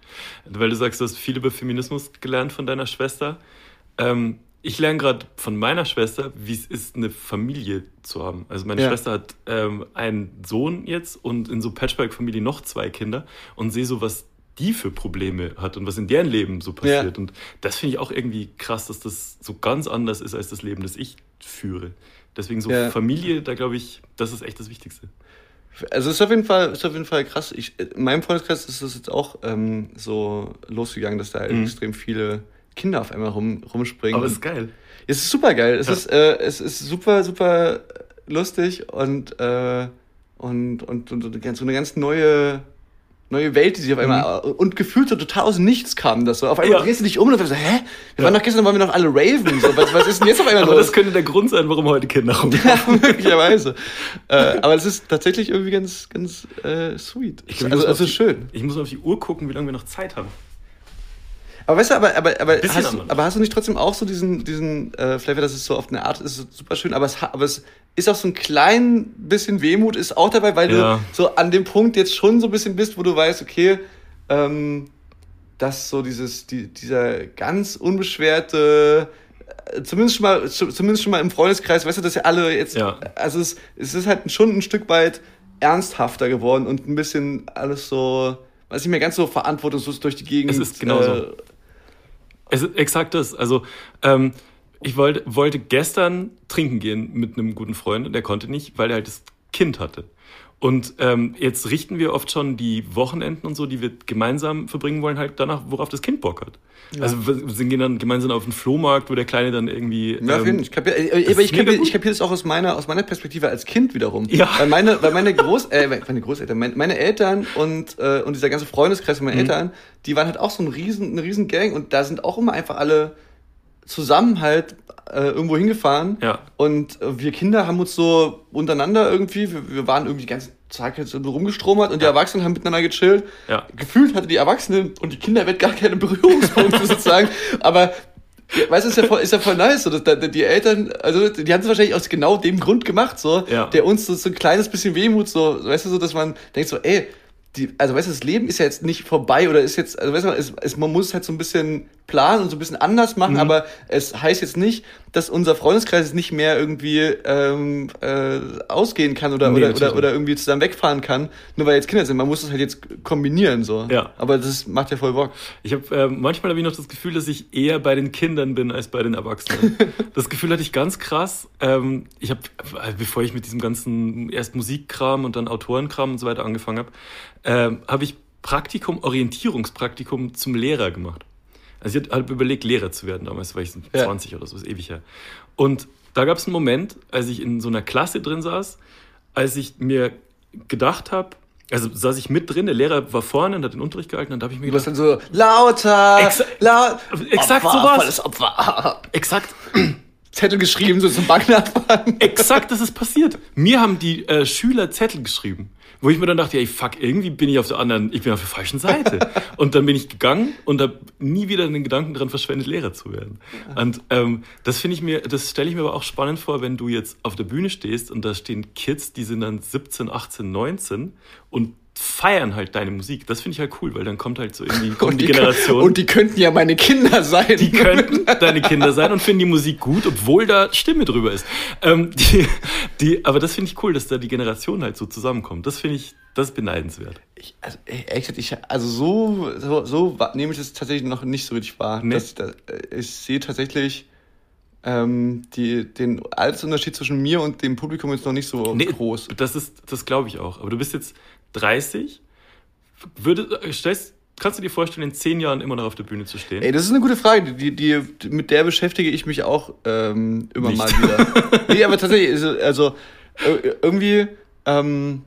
Weil du sagst, du hast viel über Feminismus gelernt von deiner Schwester. Ähm, ich lerne gerade von meiner Schwester, wie es ist, eine Familie zu haben. Also meine Ja. Schwester hat ähm, einen Sohn jetzt und in so Patchwork-Familie noch zwei Kinder und sehe so, was die für Probleme hat und was in deren Leben so passiert. Ja. Und das finde ich auch irgendwie krass, dass das so ganz anders ist als das Leben, das ich führe. Deswegen so Ja. Familie, da glaube ich, das ist echt das Wichtigste. Also es ist auf jeden Fall, ist auf jeden Fall krass. Ich, in meinem Freundeskreis ist es jetzt auch ähm, so losgegangen, dass da Mhm. extrem viele Kinder auf einmal rum, rumspringen. Aber es ist geil. es ist super geil. Es Ja. ist, äh, es ist super, super lustig und, äh, und, und, und, und ganz- so eine ganz neue, neue Welt, die sich auf einmal und gefühlt so total aus Nichts kam das so. Auf einmal Mhm. Ja. drehst du dich um und dann so, hä? Wir Ja. waren doch gestern, waren wir noch alle raven. So, was, was ist denn jetzt auf einmal Aber los? das könnte der Grund sein, warum heute Kinder rumkommen. Ja, möglicherweise. äh, aber es ist tatsächlich irgendwie ganz, ganz äh, sweet. Ich also, also die- schön. Ich muss mal auf die Uhr gucken, wie lange wir noch Zeit haben. Aber weißt du, aber, aber, aber, hast, du- aber hast du nicht trotzdem auch so diesen, diesen äh, Flavor, dass es so auf eine Art ist, super schön, aber es, aber es ist auch so ein klein bisschen Wehmut ist auch dabei, weil Ja. du so an dem Punkt jetzt schon so ein bisschen bist, wo du weißt, okay, ähm, dass so dieses, die, dieser ganz unbeschwerte, äh, zumindest schon mal, zu- zumindest schon mal im Freundeskreis, weißt du, dass ja alle jetzt, Ja. also es, es ist halt schon ein Stück weit ernsthafter geworden und ein bisschen alles so, was nicht mehr ganz so verantwortungslos durch die Gegend. Es ist genauso. äh, Es exakt das. Also, ähm, ich wollte, wollte gestern trinken gehen mit einem guten Freund und der konnte nicht, weil er halt das Kind hatte. Und ähm, jetzt richten wir oft schon die Wochenenden und so, die wir gemeinsam verbringen wollen, halt danach, worauf das Kind Bock hat. Also wir wir gehen dann gemeinsam auf den Flohmarkt, wo der Kleine dann irgendwie. Ja, ähm, ich kapiere, äh, ich gut. ich kapiere das auch aus meiner, aus meiner Perspektive als Kind wiederum. Ja. Weil meine, weil meine Groß, äh, meine Großeltern, meine, meine Eltern und, äh, und dieser ganze Freundeskreis von meinen Mhm. Eltern, die waren halt auch so ein riesen, eine riesen Gang und da sind auch immer einfach alle zusammen halt äh, irgendwo hingefahren. Ja. Und äh, wir Kinder haben uns so untereinander irgendwie, wir, wir waren irgendwie die ganze Zeit rumgestromert und die Ja. Erwachsenen haben miteinander gechillt. Ja. Gefühlt hatte die Erwachsenen und die Kinderwelt gar keine Berührungspunkte sozusagen. Aber weißt du, ist ja voll, ist ja voll nice. So, dass, die Eltern, also die haben es wahrscheinlich aus genau dem Grund gemacht, so, Ja. der uns so, so ein kleines bisschen Wehmut, so, weißt du, so, dass man denkt so, ey, die, also weißt du, das Leben ist ja jetzt nicht vorbei oder ist jetzt, also weißt du, es, es, man muss es halt so ein bisschen planen und so ein bisschen anders machen, aber es heißt jetzt nicht, dass unser Freundeskreis nicht mehr irgendwie ähm, äh, ausgehen kann oder, Nee, oder, oder, oder irgendwie zusammen wegfahren kann, nur weil jetzt Kinder sind. Man muss es halt jetzt kombinieren, so. Ja. Aber das macht ja voll Bock. Ich habe ähm, manchmal habe ich noch das Gefühl, dass ich eher bei den Kindern bin als bei den Erwachsenen. das Gefühl hatte ich ganz krass. Ähm, ich habe, äh, bevor ich mit diesem ganzen erst Musikkram und dann Autorenkram und so weiter angefangen habe, ähm, habe ich Praktikum, Orientierungspraktikum zum Lehrer gemacht. Also ich habe überlegt, Lehrer zu werden damals, war ich so Ja. 20 oder so, ist ewig her. Und da gab es einen Moment, als ich in so einer Klasse drin saß, als ich mir gedacht habe, also saß ich mit drin, der Lehrer war vorne und hat den Unterricht gehalten und da habe ich mir Du warst gedacht, dann so, lauter, Exa- laut, Exakt Opfer, sowas. volles Opfer. exakt, Zettel geschrieben, so zum Banknachbarn. exakt das ist passiert. Mir haben die äh, Schüler Zettel geschrieben, wo ich mir dann dachte, ey, fuck, irgendwie bin ich auf der anderen, ich bin auf der falschen Seite. und dann bin ich gegangen und habe nie wieder den Gedanken dran verschwendet, Lehrer zu werden. Und ähm, das finde ich mir, das stelle ich mir aber auch spannend vor, wenn du jetzt auf der Bühne stehst und da stehen Kids, die sind dann 17, 18, 19 und feiern halt deine Musik. Das finde ich halt cool, weil dann kommt halt so irgendwie kommt die, kö- Generation. und die könnten ja meine Kinder sein. Die könnten deine Kinder sein und finden die Musik gut, obwohl da Stimme drüber ist. Ähm, die, die, aber das finde ich cool, dass da die Generation halt so zusammenkommt. Das finde ich, das ist beneidenswert. Ich, also, ehrlich gesagt, ich, also so, so, so nehme ich das tatsächlich noch nicht so richtig wahr. Nee. Das, das, äh, ich sehe tatsächlich ähm, die, den Altersunterschied zwischen mir und dem Publikum jetzt noch nicht so groß. Das ist, das glaube ich auch. Aber du bist jetzt 30. Würde, äh, stellst, kannst du dir vorstellen, in zehn Jahren immer noch auf der Bühne zu stehen? Ey, das ist eine gute Frage. Die, die, mit der beschäftige ich mich auch ähm, immer Nicht. mal wieder. nee, aber tatsächlich, also, also äh, irgendwie, ähm,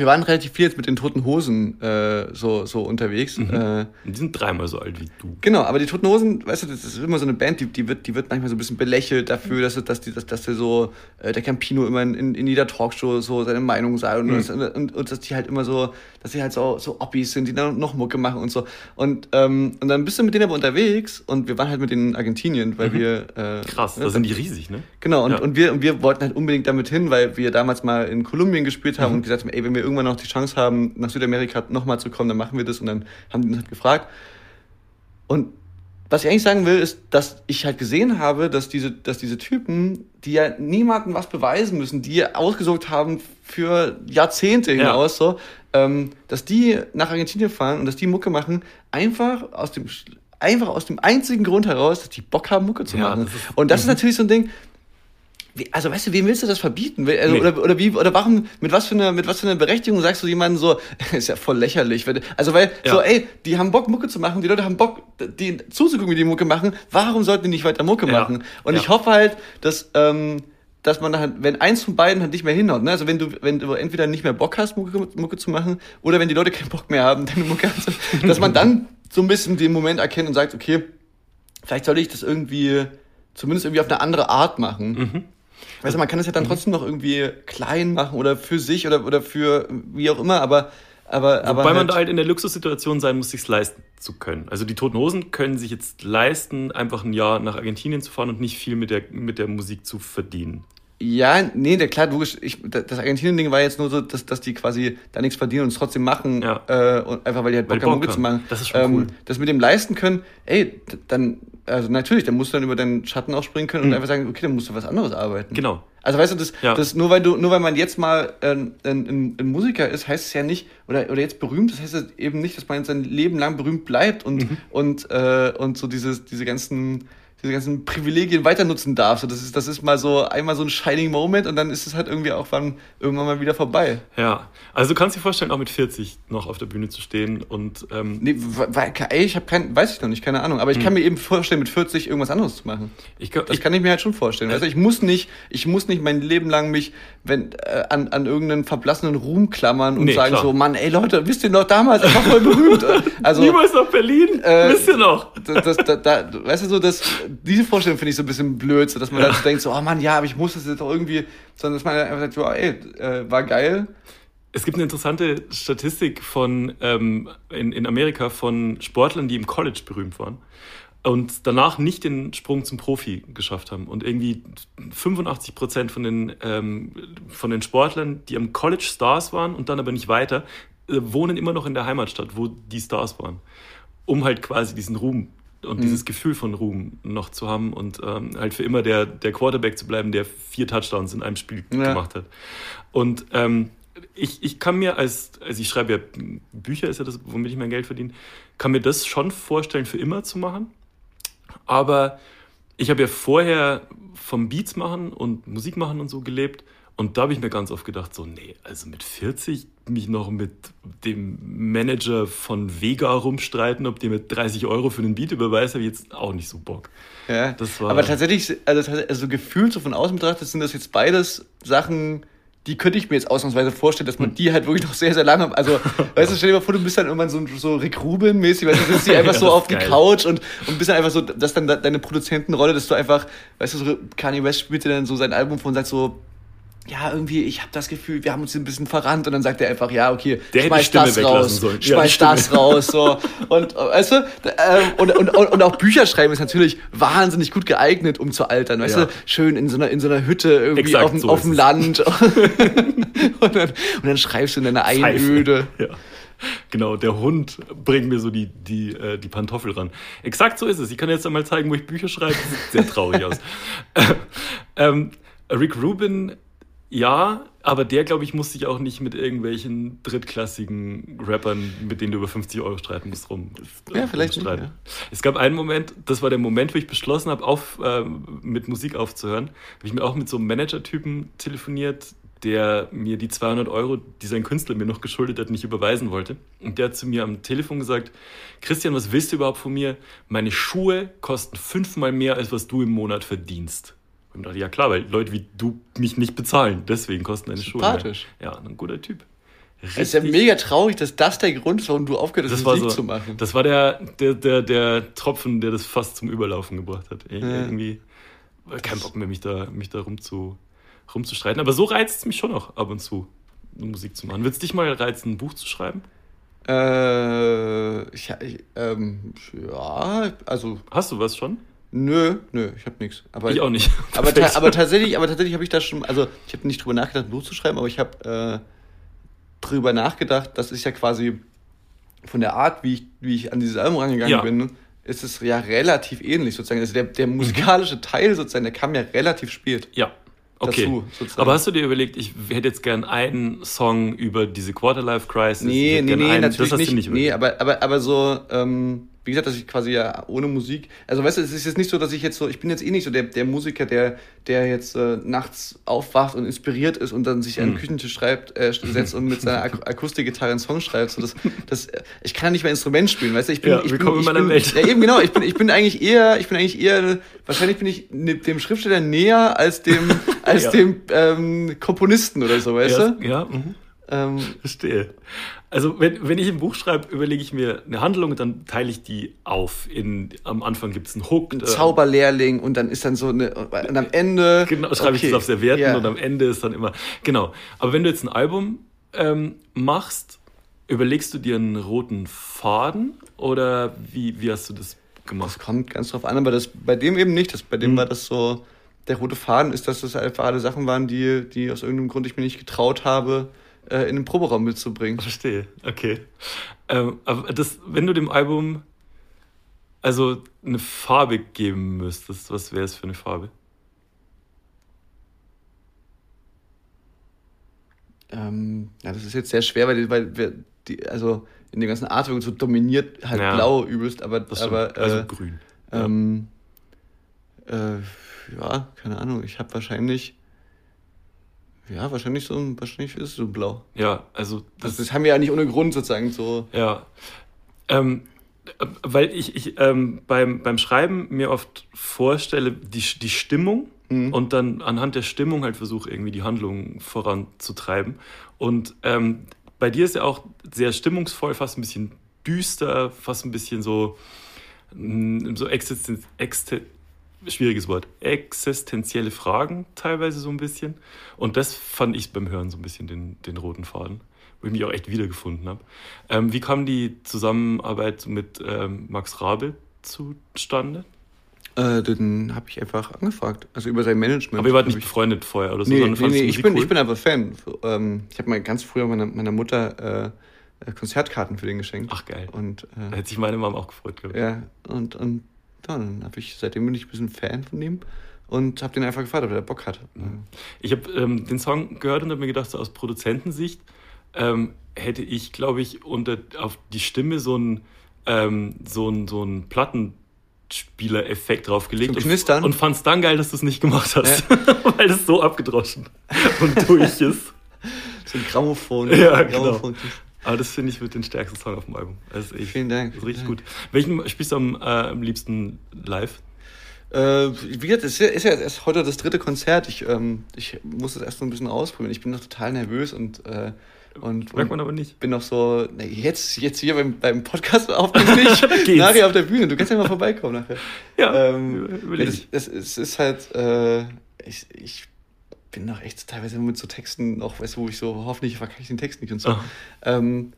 wir waren relativ viel jetzt mit den Toten Hosen äh, so, so unterwegs. Mhm. Äh, die sind dreimal so alt wie du. Genau, aber die Toten Hosen, weißt du, das ist immer so eine Band, die, die, wird, die wird manchmal so ein bisschen belächelt dafür, dass, dass, die, dass, dass der so, äh, der Campino immer in, in, in jeder Talkshow so seine Meinung sagt und, Mhm. das, und, und dass die halt immer so, dass sie halt so, so Oppis sind, die dann noch Mucke machen und so. Und, ähm, und dann bist du mit denen aber unterwegs und wir waren halt mit denen in Argentinien, weil wir. Äh, Mhm. Krass, ne, da sind die riesig, ne? Genau, und, Ja. und, wir, und wir wollten halt unbedingt damit hin, weil wir damals mal in Kolumbien gespielt Mhm. haben und gesagt haben, ey, wenn wir irgendwann noch die Chance haben, nach Südamerika nochmal zu kommen, dann machen wir das. Und dann haben die uns halt gefragt. Und was ich eigentlich sagen will, ist, dass ich halt gesehen habe, dass diese, dass diese Typen, die ja niemandem was beweisen müssen, die ausgesucht haben für Jahrzehnte Ja. hinaus, so, ähm, dass die nach Argentinien fahren und dass die Mucke machen, einfach aus dem einfach aus dem einzigen Grund heraus, dass die Bock haben, Mucke zu Ja, machen. das ist- und das ist natürlich so ein Ding, also weißt du, wem willst du das verbieten? Also, Nee. oder, oder wie, oder warum, mit was für einer, mit was für einer Berechtigung sagst du jemandem so, ist ja voll lächerlich. Wenn, also weil, Ja. so, ey, die haben Bock, Mucke zu machen, die Leute haben Bock, die zuzugucken, wie die Mucke machen, warum sollten die nicht weiter Mucke Ja. machen? Und Ja. ich hoffe halt, dass, ähm, dass man halt, wenn eins von beiden halt nicht mehr hinhaut, ne? Also wenn du, wenn du entweder nicht mehr Bock hast, Mucke, Mucke zu machen, oder wenn die Leute keinen Bock mehr haben, deine Mucke anzuhören, dass man dann so ein bisschen den Moment erkennt und sagt, okay, vielleicht sollte ich das irgendwie, zumindest irgendwie auf eine andere Art machen. Mhm. Weißt du, man kann es ja dann trotzdem noch irgendwie klein machen oder für sich oder, oder für wie auch immer, aber, aber, aber Wobei man da halt in der Luxussituation sein muss, sich leisten zu können. Also die Toten Hosen können sich jetzt leisten, einfach ein Jahr nach Argentinien zu fahren und nicht viel mit der, mit der Musik zu verdienen. Ja, nee, der klar, logisch, ich, das Argentinien-Ding war jetzt nur so, dass, dass die quasi da nichts verdienen und es trotzdem machen, Ja. äh, und einfach weil die halt Bock haben, Mucke zu machen. Das ist schon ähm, cool. Das mit dem leisten können, ey, dann, also natürlich, dann musst du dann über deinen Schatten auch springen können und Mhm. einfach sagen, okay, dann musst du was anderes arbeiten. Genau. Also weißt du, das, Ja. das nur weil du, nur weil man jetzt mal ein, ein, ein, ein Musiker ist, heißt es ja nicht, oder, oder jetzt berühmt, das heißt ja eben nicht, dass man sein Leben lang berühmt bleibt und, Mhm. und, äh, und so dieses, diese ganzen, diese ganzen Privilegien weiter nutzen darf. So, das ist, das ist mal so einmal so ein Shining Moment und dann ist es halt irgendwie auch wann, irgendwann mal wieder vorbei. Ja. Also du kannst dir vorstellen, auch mit 40 noch auf der Bühne zu stehen und ähm, Nee, weil, ey, ich habe kein, weiß ich noch nicht, keine Ahnung, aber ich kann mir eben vorstellen, mit 40 irgendwas anderes zu machen. ich, glaub- Das ich, kann ich mir halt schon vorstellen. Also ich muss nicht, ich muss nicht mein Leben lang mich wenn, äh, an, an irgendeinen verblassenen Ruhm klammern und Nee, sagen klar. so, Mann, ey Leute, wisst ihr noch damals, ich war voll berühmt. Also niemals nach Berlin, Äh, wisst ihr noch? das, das, da, da, weißt du so, das, diese Vorstellung finde ich so ein bisschen blöd, so dass man dann so denkt, so, oh Mann, ja, aber ich muss das jetzt auch irgendwie, sondern dass man einfach sagt, so, ey, äh, war geil. Es gibt eine interessante Statistik von ähm, in, in Amerika von Sportlern, die im College berühmt waren. und danach nicht den Sprung zum Profi geschafft haben. Und irgendwie 85 Prozent von den, ähm, von den Sportlern, die am College Stars waren und dann aber nicht weiter, äh, wohnen immer noch in der Heimatstadt, wo die Stars waren. Um halt quasi diesen Ruhm und mhm. dieses Gefühl von Ruhm noch zu haben und ähm, halt für immer der, der Quarterback zu bleiben, der vier Touchdowns in einem Spiel ja. gemacht hat. Und ähm, ich, ich kann mir als, also ich schreibe ja Bücher, ist ja das, womit ich mein Geld verdiene, kann mir das schon vorstellen, für immer zu machen. Aber ich habe ja vorher vom Beats machen und Musik machen und so gelebt. Und da habe ich mir ganz oft gedacht, so, nee, also mit 40 mich noch mit dem Manager von Vega rumstreiten, ob der mit 30 Euro für den Beat überweist, habe ich jetzt auch nicht so Bock. Ja, das war aber tatsächlich, also, also gefühlt so von außen betrachtet, sind das jetzt beides Sachen, die könnte ich mir jetzt ausnahmsweise vorstellen, dass man hm. die halt wirklich noch sehr, sehr lange, also, weißt du, stell dir mal vor, du bist dann irgendwann so, so Rick Rubin-mäßig, weißt du, sitzt die einfach ja, so auf die Couch und, und bist dann einfach so, dass dann deine Produzentenrolle, dass du einfach, weißt du, so Kanye West spielt dir dann so sein Album vor und sagt so, ja, irgendwie, ich habe das Gefühl, wir haben uns ein bisschen verrannt und dann sagt er einfach, ja, okay, Der schmeiß das raus, sollen. schmeiß ja, das raus, so. Und, weißt du, ähm, und, und, und, auch Bücher schreiben ist natürlich wahnsinnig gut geeignet, um zu altern, weißt ja. du, schön in so einer, in so einer Hütte irgendwie Exakt, auf, so auf dem Land und, dann, und dann schreibst du in deiner Einöde. Ja. Genau, der Hund bringt mir so die, die, äh, die Pantoffel ran. Exakt so ist es. Ich kann jetzt einmal zeigen, wo ich Bücher schreibe. Das sieht sehr traurig aus. ähm, Rick Rubin ja, aber der, glaube ich, muss sich auch nicht mit irgendwelchen drittklassigen Rappern, mit denen du über 50 Euro streiten musst, rum. Ja, vielleicht nicht, ja. Es gab einen Moment, das war der Moment, wo ich beschlossen habe, auf, äh, mit Musik aufzuhören. Habe ich mir auch mit so einem Manager-Typen telefoniert, der mir die 200 Euro, die sein Künstler mir noch geschuldet hat, nicht überweisen wollte. Und der hat zu mir am Telefon gesagt, Christian, was willst du überhaupt von mir? Meine Schuhe kosten fünfmal mehr, als was du im Monat verdienst. Und dachte, ja klar, weil Leute wie du mich nicht bezahlen, deswegen kosten deine Schuhe. Sympathisch. Ja, ein guter Typ. Richtig. Es ist ja mega traurig, dass das der Grund ist, warum du aufgehört hast, Musik so, zu machen. Das war der, der, der, der Tropfen, der das fast zum Überlaufen gebracht hat. Ja. Irgendwie kein Bock mehr, mich da, mich da rum zu, rumzustreiten. Aber so reizt es mich schon noch ab und zu, Musik zu machen. Willst du dich mal reizen, ein Buch zu schreiben? Äh, ich, ich ähm, ja, also. Hast du was schon? Nö, nö, ich habe nichts. ich auch nicht. aber, ta aber tatsächlich, aber tatsächlich habe ich da schon, also ich habe nicht drüber nachgedacht, ein Buch zu schreiben, aber ich habe äh, drüber nachgedacht, das ist ja quasi von der Art, wie ich, wie ich an dieses Album rangegangen ja. bin, ist es ja relativ ähnlich sozusagen. Also der, der musikalische Teil sozusagen, der kam ja relativ spät. Ja. Okay. Dazu, aber hast du dir überlegt, ich hätte jetzt gern einen Song über diese Quarterlife Crisis? Nee, nee, nee, einen, natürlich nicht. nicht nee, aber, aber, aber so, ähm, wie gesagt, dass ich quasi ja ohne Musik, also weißt du, es ist jetzt nicht so, dass ich jetzt so, ich bin jetzt eh nicht so der, der Musiker, der, der jetzt äh, nachts aufwacht und inspiriert ist und dann sich an den hm. Küchentisch schreibt, äh, setzt und mit seiner Ak Akustikgitarre einen Song schreibt. So das, das, ich kann nicht mehr Instrument spielen, weißt du, ich bin, ja, ich bin, ich bin, Welt. ja eben genau, ich bin, ich bin eigentlich eher, ich bin eigentlich eher, wahrscheinlich bin ich ne, dem Schriftsteller näher als dem, als ja. dem ähm, Komponisten oder so, weißt ja, du? Ja, mhm. ähm, verstehe. Also wenn, wenn ich ein Buch schreibe, überlege ich mir eine Handlung und dann teile ich die auf. In, am Anfang gibt es einen Hook. Ein äh, Zauberlehrling und dann ist dann so eine, und am Ende... Genau, schreibe okay. ich das auf Servietten ja. und am Ende ist dann immer... Genau, aber wenn du jetzt ein Album ähm, machst, überlegst du dir einen roten Faden oder wie, wie hast du das gemacht? Das kommt ganz drauf an, aber das bei dem eben nicht. Das, bei dem mhm. war das so... Der rote Faden ist, dass das einfach alle Sachen waren, die, die aus irgendeinem Grund ich mir nicht getraut habe, äh, in den Proberaum mitzubringen. Verstehe, okay. Ähm, aber das, wenn du dem Album also eine Farbe geben müsstest, was wäre es für eine Farbe? Ähm, ja, das ist jetzt sehr schwer, weil, weil wir die, also in dem ganzen Artwork so dominiert halt ja, blau übelst, aber, aber also äh, grün. Ähm, ja. Äh, ja, keine Ahnung. Ich habe wahrscheinlich ja, wahrscheinlich so, wahrscheinlich ist es so blau. Ja, also das, das haben wir ja nicht ohne Grund sozusagen so. Ja, ähm, weil ich, ich ähm, beim, beim Schreiben mir oft vorstelle, die, die Stimmung mhm. und dann anhand der Stimmung halt versuche, irgendwie die Handlung voranzutreiben. Und ähm, bei dir ist ja auch sehr stimmungsvoll, fast ein bisschen düster, fast ein bisschen so, so Existen Existen schwieriges Wort, existenzielle Fragen teilweise so ein bisschen. Und das fand ich beim Hören so ein bisschen den, den roten Faden, wo ich mich auch echt wiedergefunden habe. Ähm, wie kam die Zusammenarbeit mit ähm, Max Rabe zustande? Äh, den habe ich einfach angefragt. Also über sein Management. Aber ihr wart nicht befreundet vorher oder so? Nee, nee, nee ich, bin, cool? ich bin einfach Fan. Ähm, ich habe mal ganz früher meiner, meiner Mutter äh, Konzertkarten für den geschenkt. Ach, geil. Und, Da äh, hätte sich meine Mama auch gefreut, glaube ich. ja, und, und dann habe ich, seitdem bin ich ein bisschen Fan von ihm und habe den einfach gefragt, ob er Bock hat. Ich habe ähm, den Song gehört und habe mir gedacht, so aus Produzentensicht ähm, hätte ich, glaube ich, unter auf die Stimme so einen ähm, so ein, so ein Plattenspieler-Effekt draufgelegt. Zum Knistern? Und, und fand es dann geil, dass du es nicht gemacht hast. Weil das so abgedroschen und durch ist. So ein Grammophon. Ja, genau. Aber das finde ich wird den stärksten Song auf dem Album. Ist echt, Vielen Dank. Das ist richtig Vielen gut. Welchen spielst du am, äh, am liebsten live? Äh, wie gesagt, es ist ja, ist erst heute das dritte Konzert. Ich, ähm, ich muss das erst noch ein bisschen ausprobieren. Ich bin noch total nervös und, äh, und, Merkt man aber nicht. bin noch so, na, jetzt, jetzt hier beim, beim Podcast aufnehmen nicht, Geht's. nachher auf der Bühne. Du kannst ja mal vorbeikommen nachher. Ja, ähm, überleg ja, ich. das, das, es ist halt, äh, ich, ich bin noch echt teilweise mit so Texten noch, weißt du, wo ich so, hoffentlich verkacke ich den Text nicht und so. Ah. Ähm,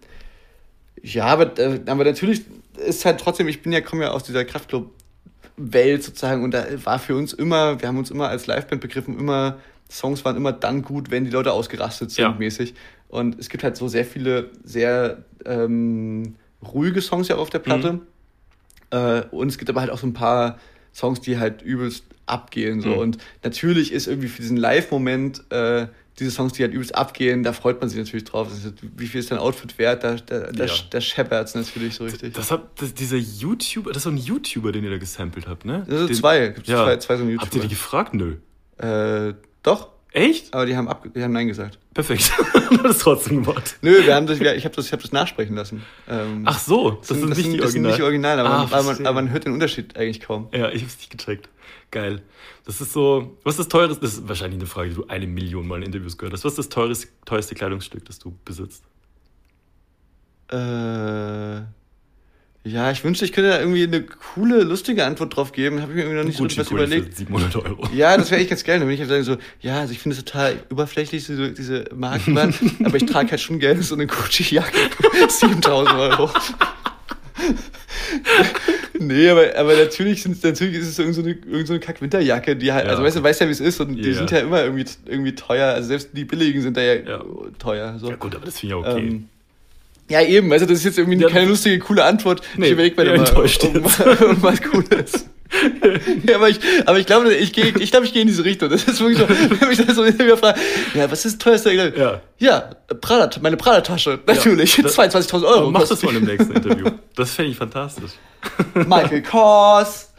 ja, aber, äh, aber natürlich ist halt trotzdem, ich bin ja, komme ja aus dieser Kraftclub-Welt sozusagen und da war für uns immer, wir haben uns immer als Liveband begriffen, immer, Songs waren immer dann gut, wenn die Leute ausgerastet sind, Ja. mäßig. Und es gibt halt so sehr viele, sehr ähm, ruhige Songs ja auf der Platte. Äh, und es gibt aber halt auch so ein paar Songs, die halt übelst abgehen. So. Mhm. Und natürlich ist irgendwie für diesen Live-Moment äh, diese Songs, die halt übelst abgehen, da freut man sich natürlich drauf. Das ist, wie viel ist dein Outfit wert? Da, da, da, Ja. da scheppert's natürlich so richtig. Das hat das, dieser YouTuber, das ist so ein YouTuber, den ihr da gesampelt habt, ne? Das sind Den- zwei, gibt's Ja. zwei, zwei so ein Habt ihr die YouTuber. gefragt? Nö. Äh, doch, Echt? aber die haben, ab, die haben Nein gesagt. Perfekt. Hat das trotzdem gemacht. Nö, wir haben das, wir, ich habe das, ich hab das nachsprechen lassen. Ähm, Ach so, das, sind, nicht die das sind Original. nicht Original, aber, Ah, man, aber, man, aber man hört den Unterschied eigentlich kaum. Ja, ich hab's nicht gecheckt. Geil. Das ist so, was ist das teures, das ist wahrscheinlich eine Frage, die du eine Million Mal in Interviews gehört hast. Was ist das teures, teuerste Kleidungsstück, das du besitzt? Äh, ja, ich wünschte, ich könnte da irgendwie eine coole, lustige Antwort drauf geben. Habe ich mir irgendwie noch nicht so was überlegt. für 700 Euro. Ja, das wäre echt ganz geil. Dann würde ich halt sagen so, ja, also ich finde es total überflächlich, diese, diese Marken, waren, aber ich trage halt schon gerne so eine Gucci-Jacke. 7000 Euro. nee, aber, aber natürlich, natürlich ist es irgend so irgend so eine Kack-Winterjacke, die halt, Ja. also weißt du, weißt ja, wie es ist und die Ja. sind ja immer irgendwie, irgendwie teuer. Also selbst die billigen sind da ja, Ja. teuer. So. Ja gut, aber das finde ich ja okay. Ähm, ja, eben, du, das ist jetzt irgendwie Ja, keine lustige, coole Antwort. Nee, ich überlege mir ja, enttäuscht irgendwas, Cooles. ja, aber ich, aber ich glaube, ich gehe, ich glaube, ich gehe in diese Richtung. Das ist wirklich so, wenn mich das so immer fragt, ja, was ist das teuerste? Ja. Ja, Prada, meine Prada-Tasche, natürlich, das- 22.000 Euro. Mach das mal im nächsten Interview. Das fände ich fantastisch. Michael Kors.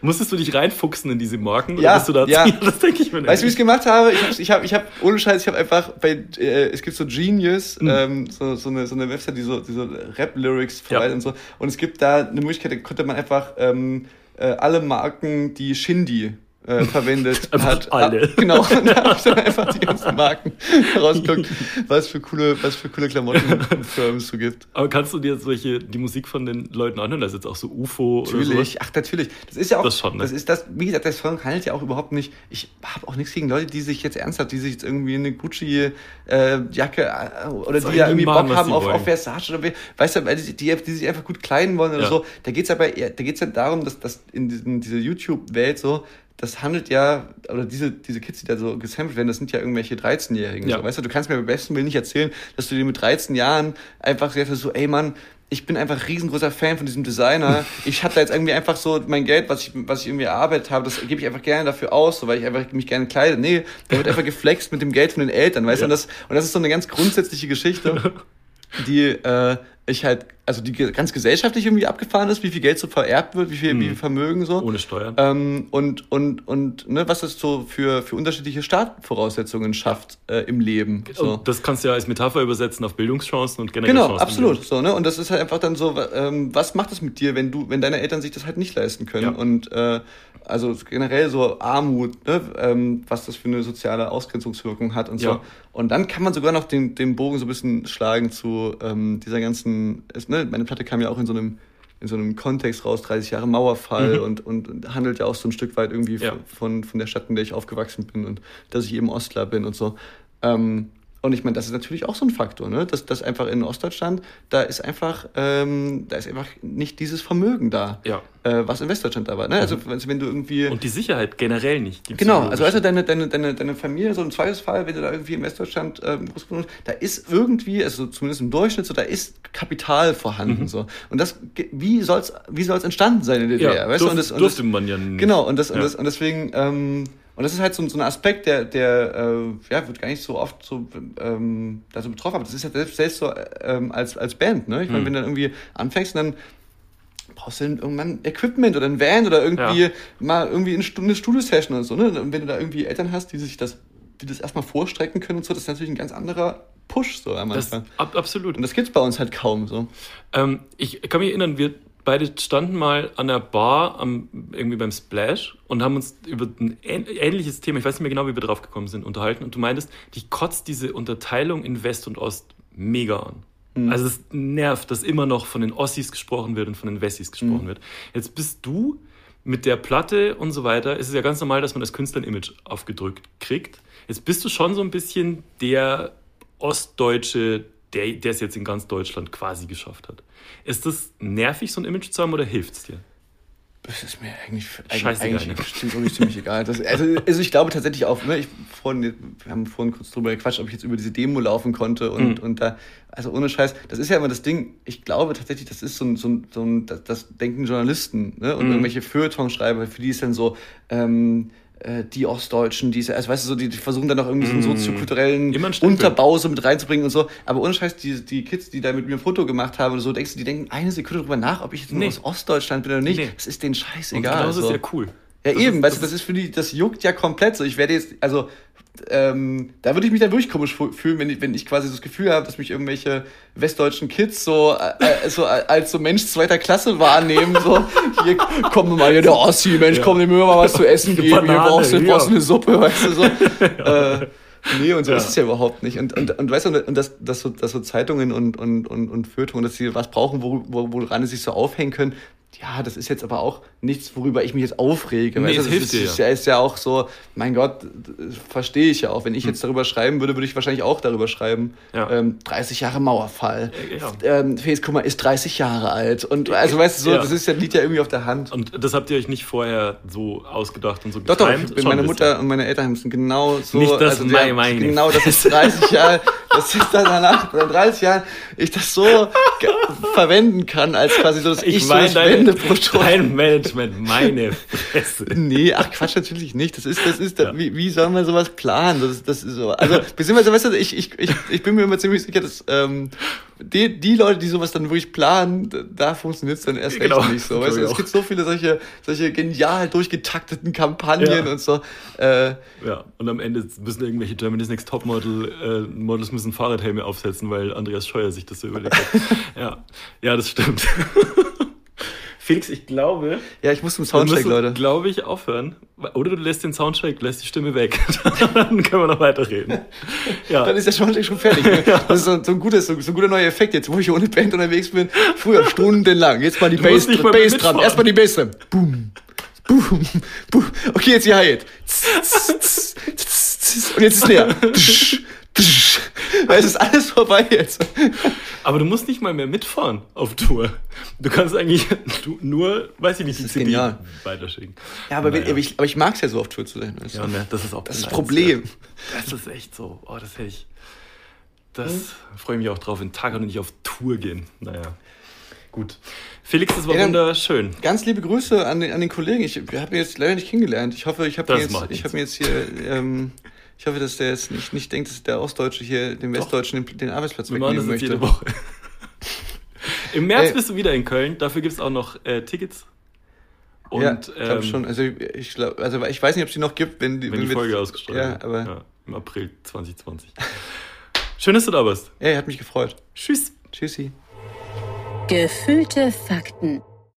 Musstest du dich reinfuchsen in diese Marken? Ja, bist du da ja. Das denke ich mir Weißt du, wie ich es gemacht habe? Ich habe, ich habe, ich habe, ohne Scheiß, ich habe einfach bei, äh, es gibt so Genius, Mhm. ähm, so, so, eine, so eine Website, die so, die so Rap-Lyrics Ja. verwaltet und so. Und es gibt da eine Möglichkeit, da konnte man einfach ähm, äh, alle Marken, die Shindy äh, verwendet Einfach hat. alle. ab- Genau, und da habe ich dann einfach die ganzen Marken rausgeguckt, was für coole, was für coole Klamottenfirmen es so gibt. Aber kannst du dir solche, die Musik von den Leuten anhören? Da ist jetzt auch so UFO oder sowas. Natürlich, ach natürlich. Das ist ja auch, Das schon, ne? das ist das, wie gesagt, der Song handelt ja auch überhaupt nicht, ich habe auch nichts gegen Leute, die sich jetzt ernsthaft, die sich jetzt irgendwie eine Gucci-Jacke äh, oder Sollen die ja irgendwie machen, Bock haben auf, wollen. auf Versace oder wie, weißt du, die, die, die sich einfach gut kleiden wollen oder Ja. so. Da geht's aber da geht's ja darum, dass, dass in diesen, dieser YouTube-Welt so, das handelt ja, oder diese, diese Kids, die da so gesampelt werden, das sind ja irgendwelche 13-Jährigen. Ja. So, weißt du, du kannst mir beim besten Willen nicht erzählen, dass du dir mit 13 Jahren einfach so, ey Mann, ich bin einfach riesengroßer Fan von diesem Designer. Ich hatte da jetzt irgendwie einfach so mein Geld, was ich, was ich irgendwie erarbeitet habe, das gebe ich einfach gerne dafür aus, so, weil ich einfach mich gerne kleide. Nee, da wird einfach geflext mit dem Geld von den Eltern, weißt du? Ja. Und das, und das ist so eine ganz grundsätzliche Geschichte, die äh, ich halt, also die ganz gesellschaftlich irgendwie abgefahren ist, wie viel Geld so vererbt wird, wie viel, wie viel Vermögen so. Ohne Steuern. Ähm, und und, und ne, was das so für, für unterschiedliche Startvoraussetzungen schafft äh, im Leben. So. Und das kannst du ja als Metapher übersetzen auf Bildungschancen und generell Genau, Chancen absolut. So, ne? Und das ist halt einfach dann so, ähm, was macht das mit dir, wenn du, wenn deine Eltern sich das halt nicht leisten können? Ja. Und äh, also generell so Armut, ne? ähm, was das für eine soziale Ausgrenzungswirkung hat und so. Ja. Und dann kann man sogar noch den, den Bogen so ein bisschen schlagen zu ähm, dieser ganzen, es, ne? meine Platte kam ja auch in so einem in so einem Kontext raus, 30 Jahre Mauerfall Mhm. und, und, handelt ja auch so ein Stück weit irgendwie Ja. von, von der Stadt, in der ich aufgewachsen bin und dass ich eben Ostler bin und so. Ähm, Und ich meine, das ist natürlich auch so ein Faktor, ne? Dass, dass einfach in Ostdeutschland, da ist einfach, ähm, da ist einfach nicht dieses Vermögen da, Ja. äh, was in Westdeutschland da war. Ne? Also also wenn du irgendwie. Und die Sicherheit generell nicht. die Genau, also weißt du, psychologische. deine, deine, deine, deine Familie, so im Zweifelsfall, wenn du da irgendwie in Westdeutschland ähm, groß geworden bist, da ist irgendwie, also zumindest im Durchschnitt, so, da ist Kapital vorhanden. So. Und das, wie soll's, wie soll's entstanden sein in der DDR? ja, weißt du? durf, Und das, und durfte das, man ja nicht. Genau, und, das, und, Ja. das, und deswegen, ähm, und das ist halt so, so ein Aspekt, der, der äh, ja, wird gar nicht so oft so ähm, da so betroffen, aber das ist ja selbst, selbst so ähm, als, als Band, ne? Ich meine, Mhm. wenn du dann irgendwie anfängst, dann brauchst du irgendwann Equipment oder ein Van oder irgendwie Ja. mal irgendwie eine Stunde Studio-Session oder so, ne? Und wenn du da irgendwie Eltern hast, die sich das, die das erstmal vorstrecken können und so, das ist natürlich ein ganz anderer Push so am Das, Anfang. ab, absolut. Und das gibt's bei uns halt kaum so. Ähm, ich kann mich erinnern, wir beide standen mal an der Bar am, irgendwie beim Splash und haben uns über ein ähn- ähnliches Thema, ich weiß nicht mehr genau, wie wir drauf gekommen sind, unterhalten. Und du meintest, dich kotzt diese Unterteilung in West und Ost mega an. Mhm. Also es nervt, dass immer noch von den Ossis gesprochen wird und von den Wessis Mhm. gesprochen wird. Jetzt bist du mit der Platte und so weiter, es ist ja ganz normal, dass man als Künstler ein Image aufgedrückt kriegt. Jetzt bist du schon so ein bisschen der Ostdeutsche, der der es jetzt in ganz Deutschland quasi geschafft hat. Ist das nervig, so ein Image zu haben oder hilft es dir? Das ist mir eigentlich, eigentlich, Scheißegal, eigentlich ne? stimmt wirklich ziemlich egal. Das, also, also ich glaube tatsächlich auch, ne, ich vorhin, wir haben vorhin kurz drüber gequatscht, ob ich jetzt über diese Demo laufen konnte und, Mhm. und da, also ohne Scheiß, das ist ja immer das Ding, ich glaube tatsächlich, das ist so ein, so ein, so ein das, das denken Journalisten ne, und Mhm. irgendwelche Feuilletonschreiber, für die ist dann so, ähm, äh, die Ostdeutschen, die, ist- also weißt du, so, die, die versuchen dann noch irgendwie so einen Mhm. soziokulturellen. Unterbau so mit reinzubringen und so. Aber ohne Scheiß, die, die Kids, die da mit mir ein Foto gemacht haben oder so, denkst du, die denken eine Sekunde drüber nach, ob ich jetzt nur Nee. aus Ostdeutschland bin oder nicht. Nee. Das ist denen Und scheißegal. genauso so. ist ja cool. Ja, Das eben, ist- weißt du, das das ist für die, das juckt ja komplett so. Ich werde jetzt, also, ähm, da würde ich mich dann wirklich komisch fühlen, wenn ich, wenn ich quasi so das Gefühl habe, dass mich irgendwelche westdeutschen Kids so, äh, so äh, als so Mensch zweiter Klasse wahrnehmen, so, hier, komm mal, hier der Ossi, Mensch, Ja. komm, dem wir mal was zu essen geben, hier Banane, brauchst du, ja. brauchst eine Suppe, weißt du, so. äh, nee, und so Ja. ist es ja überhaupt nicht. Und, und, und weißt du, und das, dass so, dass so Zeitungen und, und, und, und Feuilletons, dass sie was brauchen, wo, wo, woran sie sich so aufhängen können, ja, das ist jetzt aber auch nichts, worüber ich mich jetzt aufrege. Nee, weißt das hilft ist, dir ist, ja, ist ja auch so, mein Gott, verstehe ich ja auch. Wenn ich jetzt darüber schreiben würde, würde ich wahrscheinlich auch darüber schreiben. Hm. Ja. Ähm, 30 Jahre Mauerfall. Ja. Ähm, Felix Kummer ist 30 Jahre alt. Und also weißt du, so, Ja. das ist ja, liegt ja irgendwie auf der Hand. Und das habt ihr euch nicht vorher so ausgedacht und so Doch, doch, getimed? ich bin meine ein Mutter und meine Eltern müssen genau so. Nicht das also mein- meine Genau, das ist 30 Jahre, das ist dann danach, nach 30 Jahren, ich das so verwenden kann, als quasi so das Ich, so das dein, Wendeprodukt. dein Management, meine Fresse. Nee, ach Quatsch, natürlich nicht. Das ist, das ist, Ja. wie, wie soll man sowas planen? Das, das ist so. Also, beziehungsweise, weißt du, ich, ich, ich, ich bin mir immer ziemlich sicher, dass ähm, die, die Leute, die sowas dann wirklich planen, da funktioniert es dann erst Genau, recht nicht so. Weißt du, es gibt so viele solche, solche genial durchgetakteten Kampagnen Ja. und so. Äh, Ja, und am Ende müssen irgendwelche Germany's Next Topmodel äh, Models müssen Fahrradhelme aufsetzen, weil Andreas Scheuer sich das so überlegt hat. ja. ja, das stimmt. Felix, ich glaube, ja, ich muss zum Soundcheck, Leute. glaube ich, aufhören. Oder du lässt den Soundcheck, lässt die Stimme weg. Dann können wir noch weiterreden. Ja. Dann ist der Soundcheck schon fertig. ne? Das ist so, so, ein gutes, so, so ein guter neuer Effekt jetzt, wo ich ohne Band unterwegs bin. Früher stundenlang. Jetzt mal die Bass, mal Bass dran. Erstmal die Bass dran. Boom. Boom. Boom. Okay, jetzt die Hi-Hat. Und jetzt ist leer. es ist alles vorbei jetzt. Aber du musst nicht mal mehr mitfahren auf Tour. Du kannst eigentlich nur, weiß ich nicht, die CD genial. weiterschicken. Ja, aber, wenn, Naja. aber ich, aber ich mag es ja so auf Tour zu sein. Du? Ja, ne, das ist auch Das das. Problem. Das ist echt so. Oh, das hätte ich. Das freue ich mich auch drauf, wenn Tag und nicht auf Tour gehen. Naja. Gut. Felix, das war Ja, wunderschön. Ganz liebe Grüße an den, an den Kollegen. Ich habe ihn jetzt leider nicht kennengelernt. Ich hoffe, ich habe ihn jetzt, ich mir jetzt hier, ähm, ich hoffe, dass der jetzt nicht, nicht denkt, dass der Ostdeutsche hier dem Westdeutschen den, den Arbeitsplatz Wir wegnehmen möchte. jede Woche. Im März Ey. bist du wieder in Köln. Dafür gibt es auch noch äh, Tickets. Und ja, ich glaube ähm, schon. Also ich glaub, also ich weiß nicht, ob es die noch gibt, wenn die, wenn die wir- Folge ausgestrahlt Ja, wird. aber Ja, Im April 2020. Schön, dass du da warst. ja, hat mich gefreut. Tschüss. Tschüssi. Gefühlte Fakten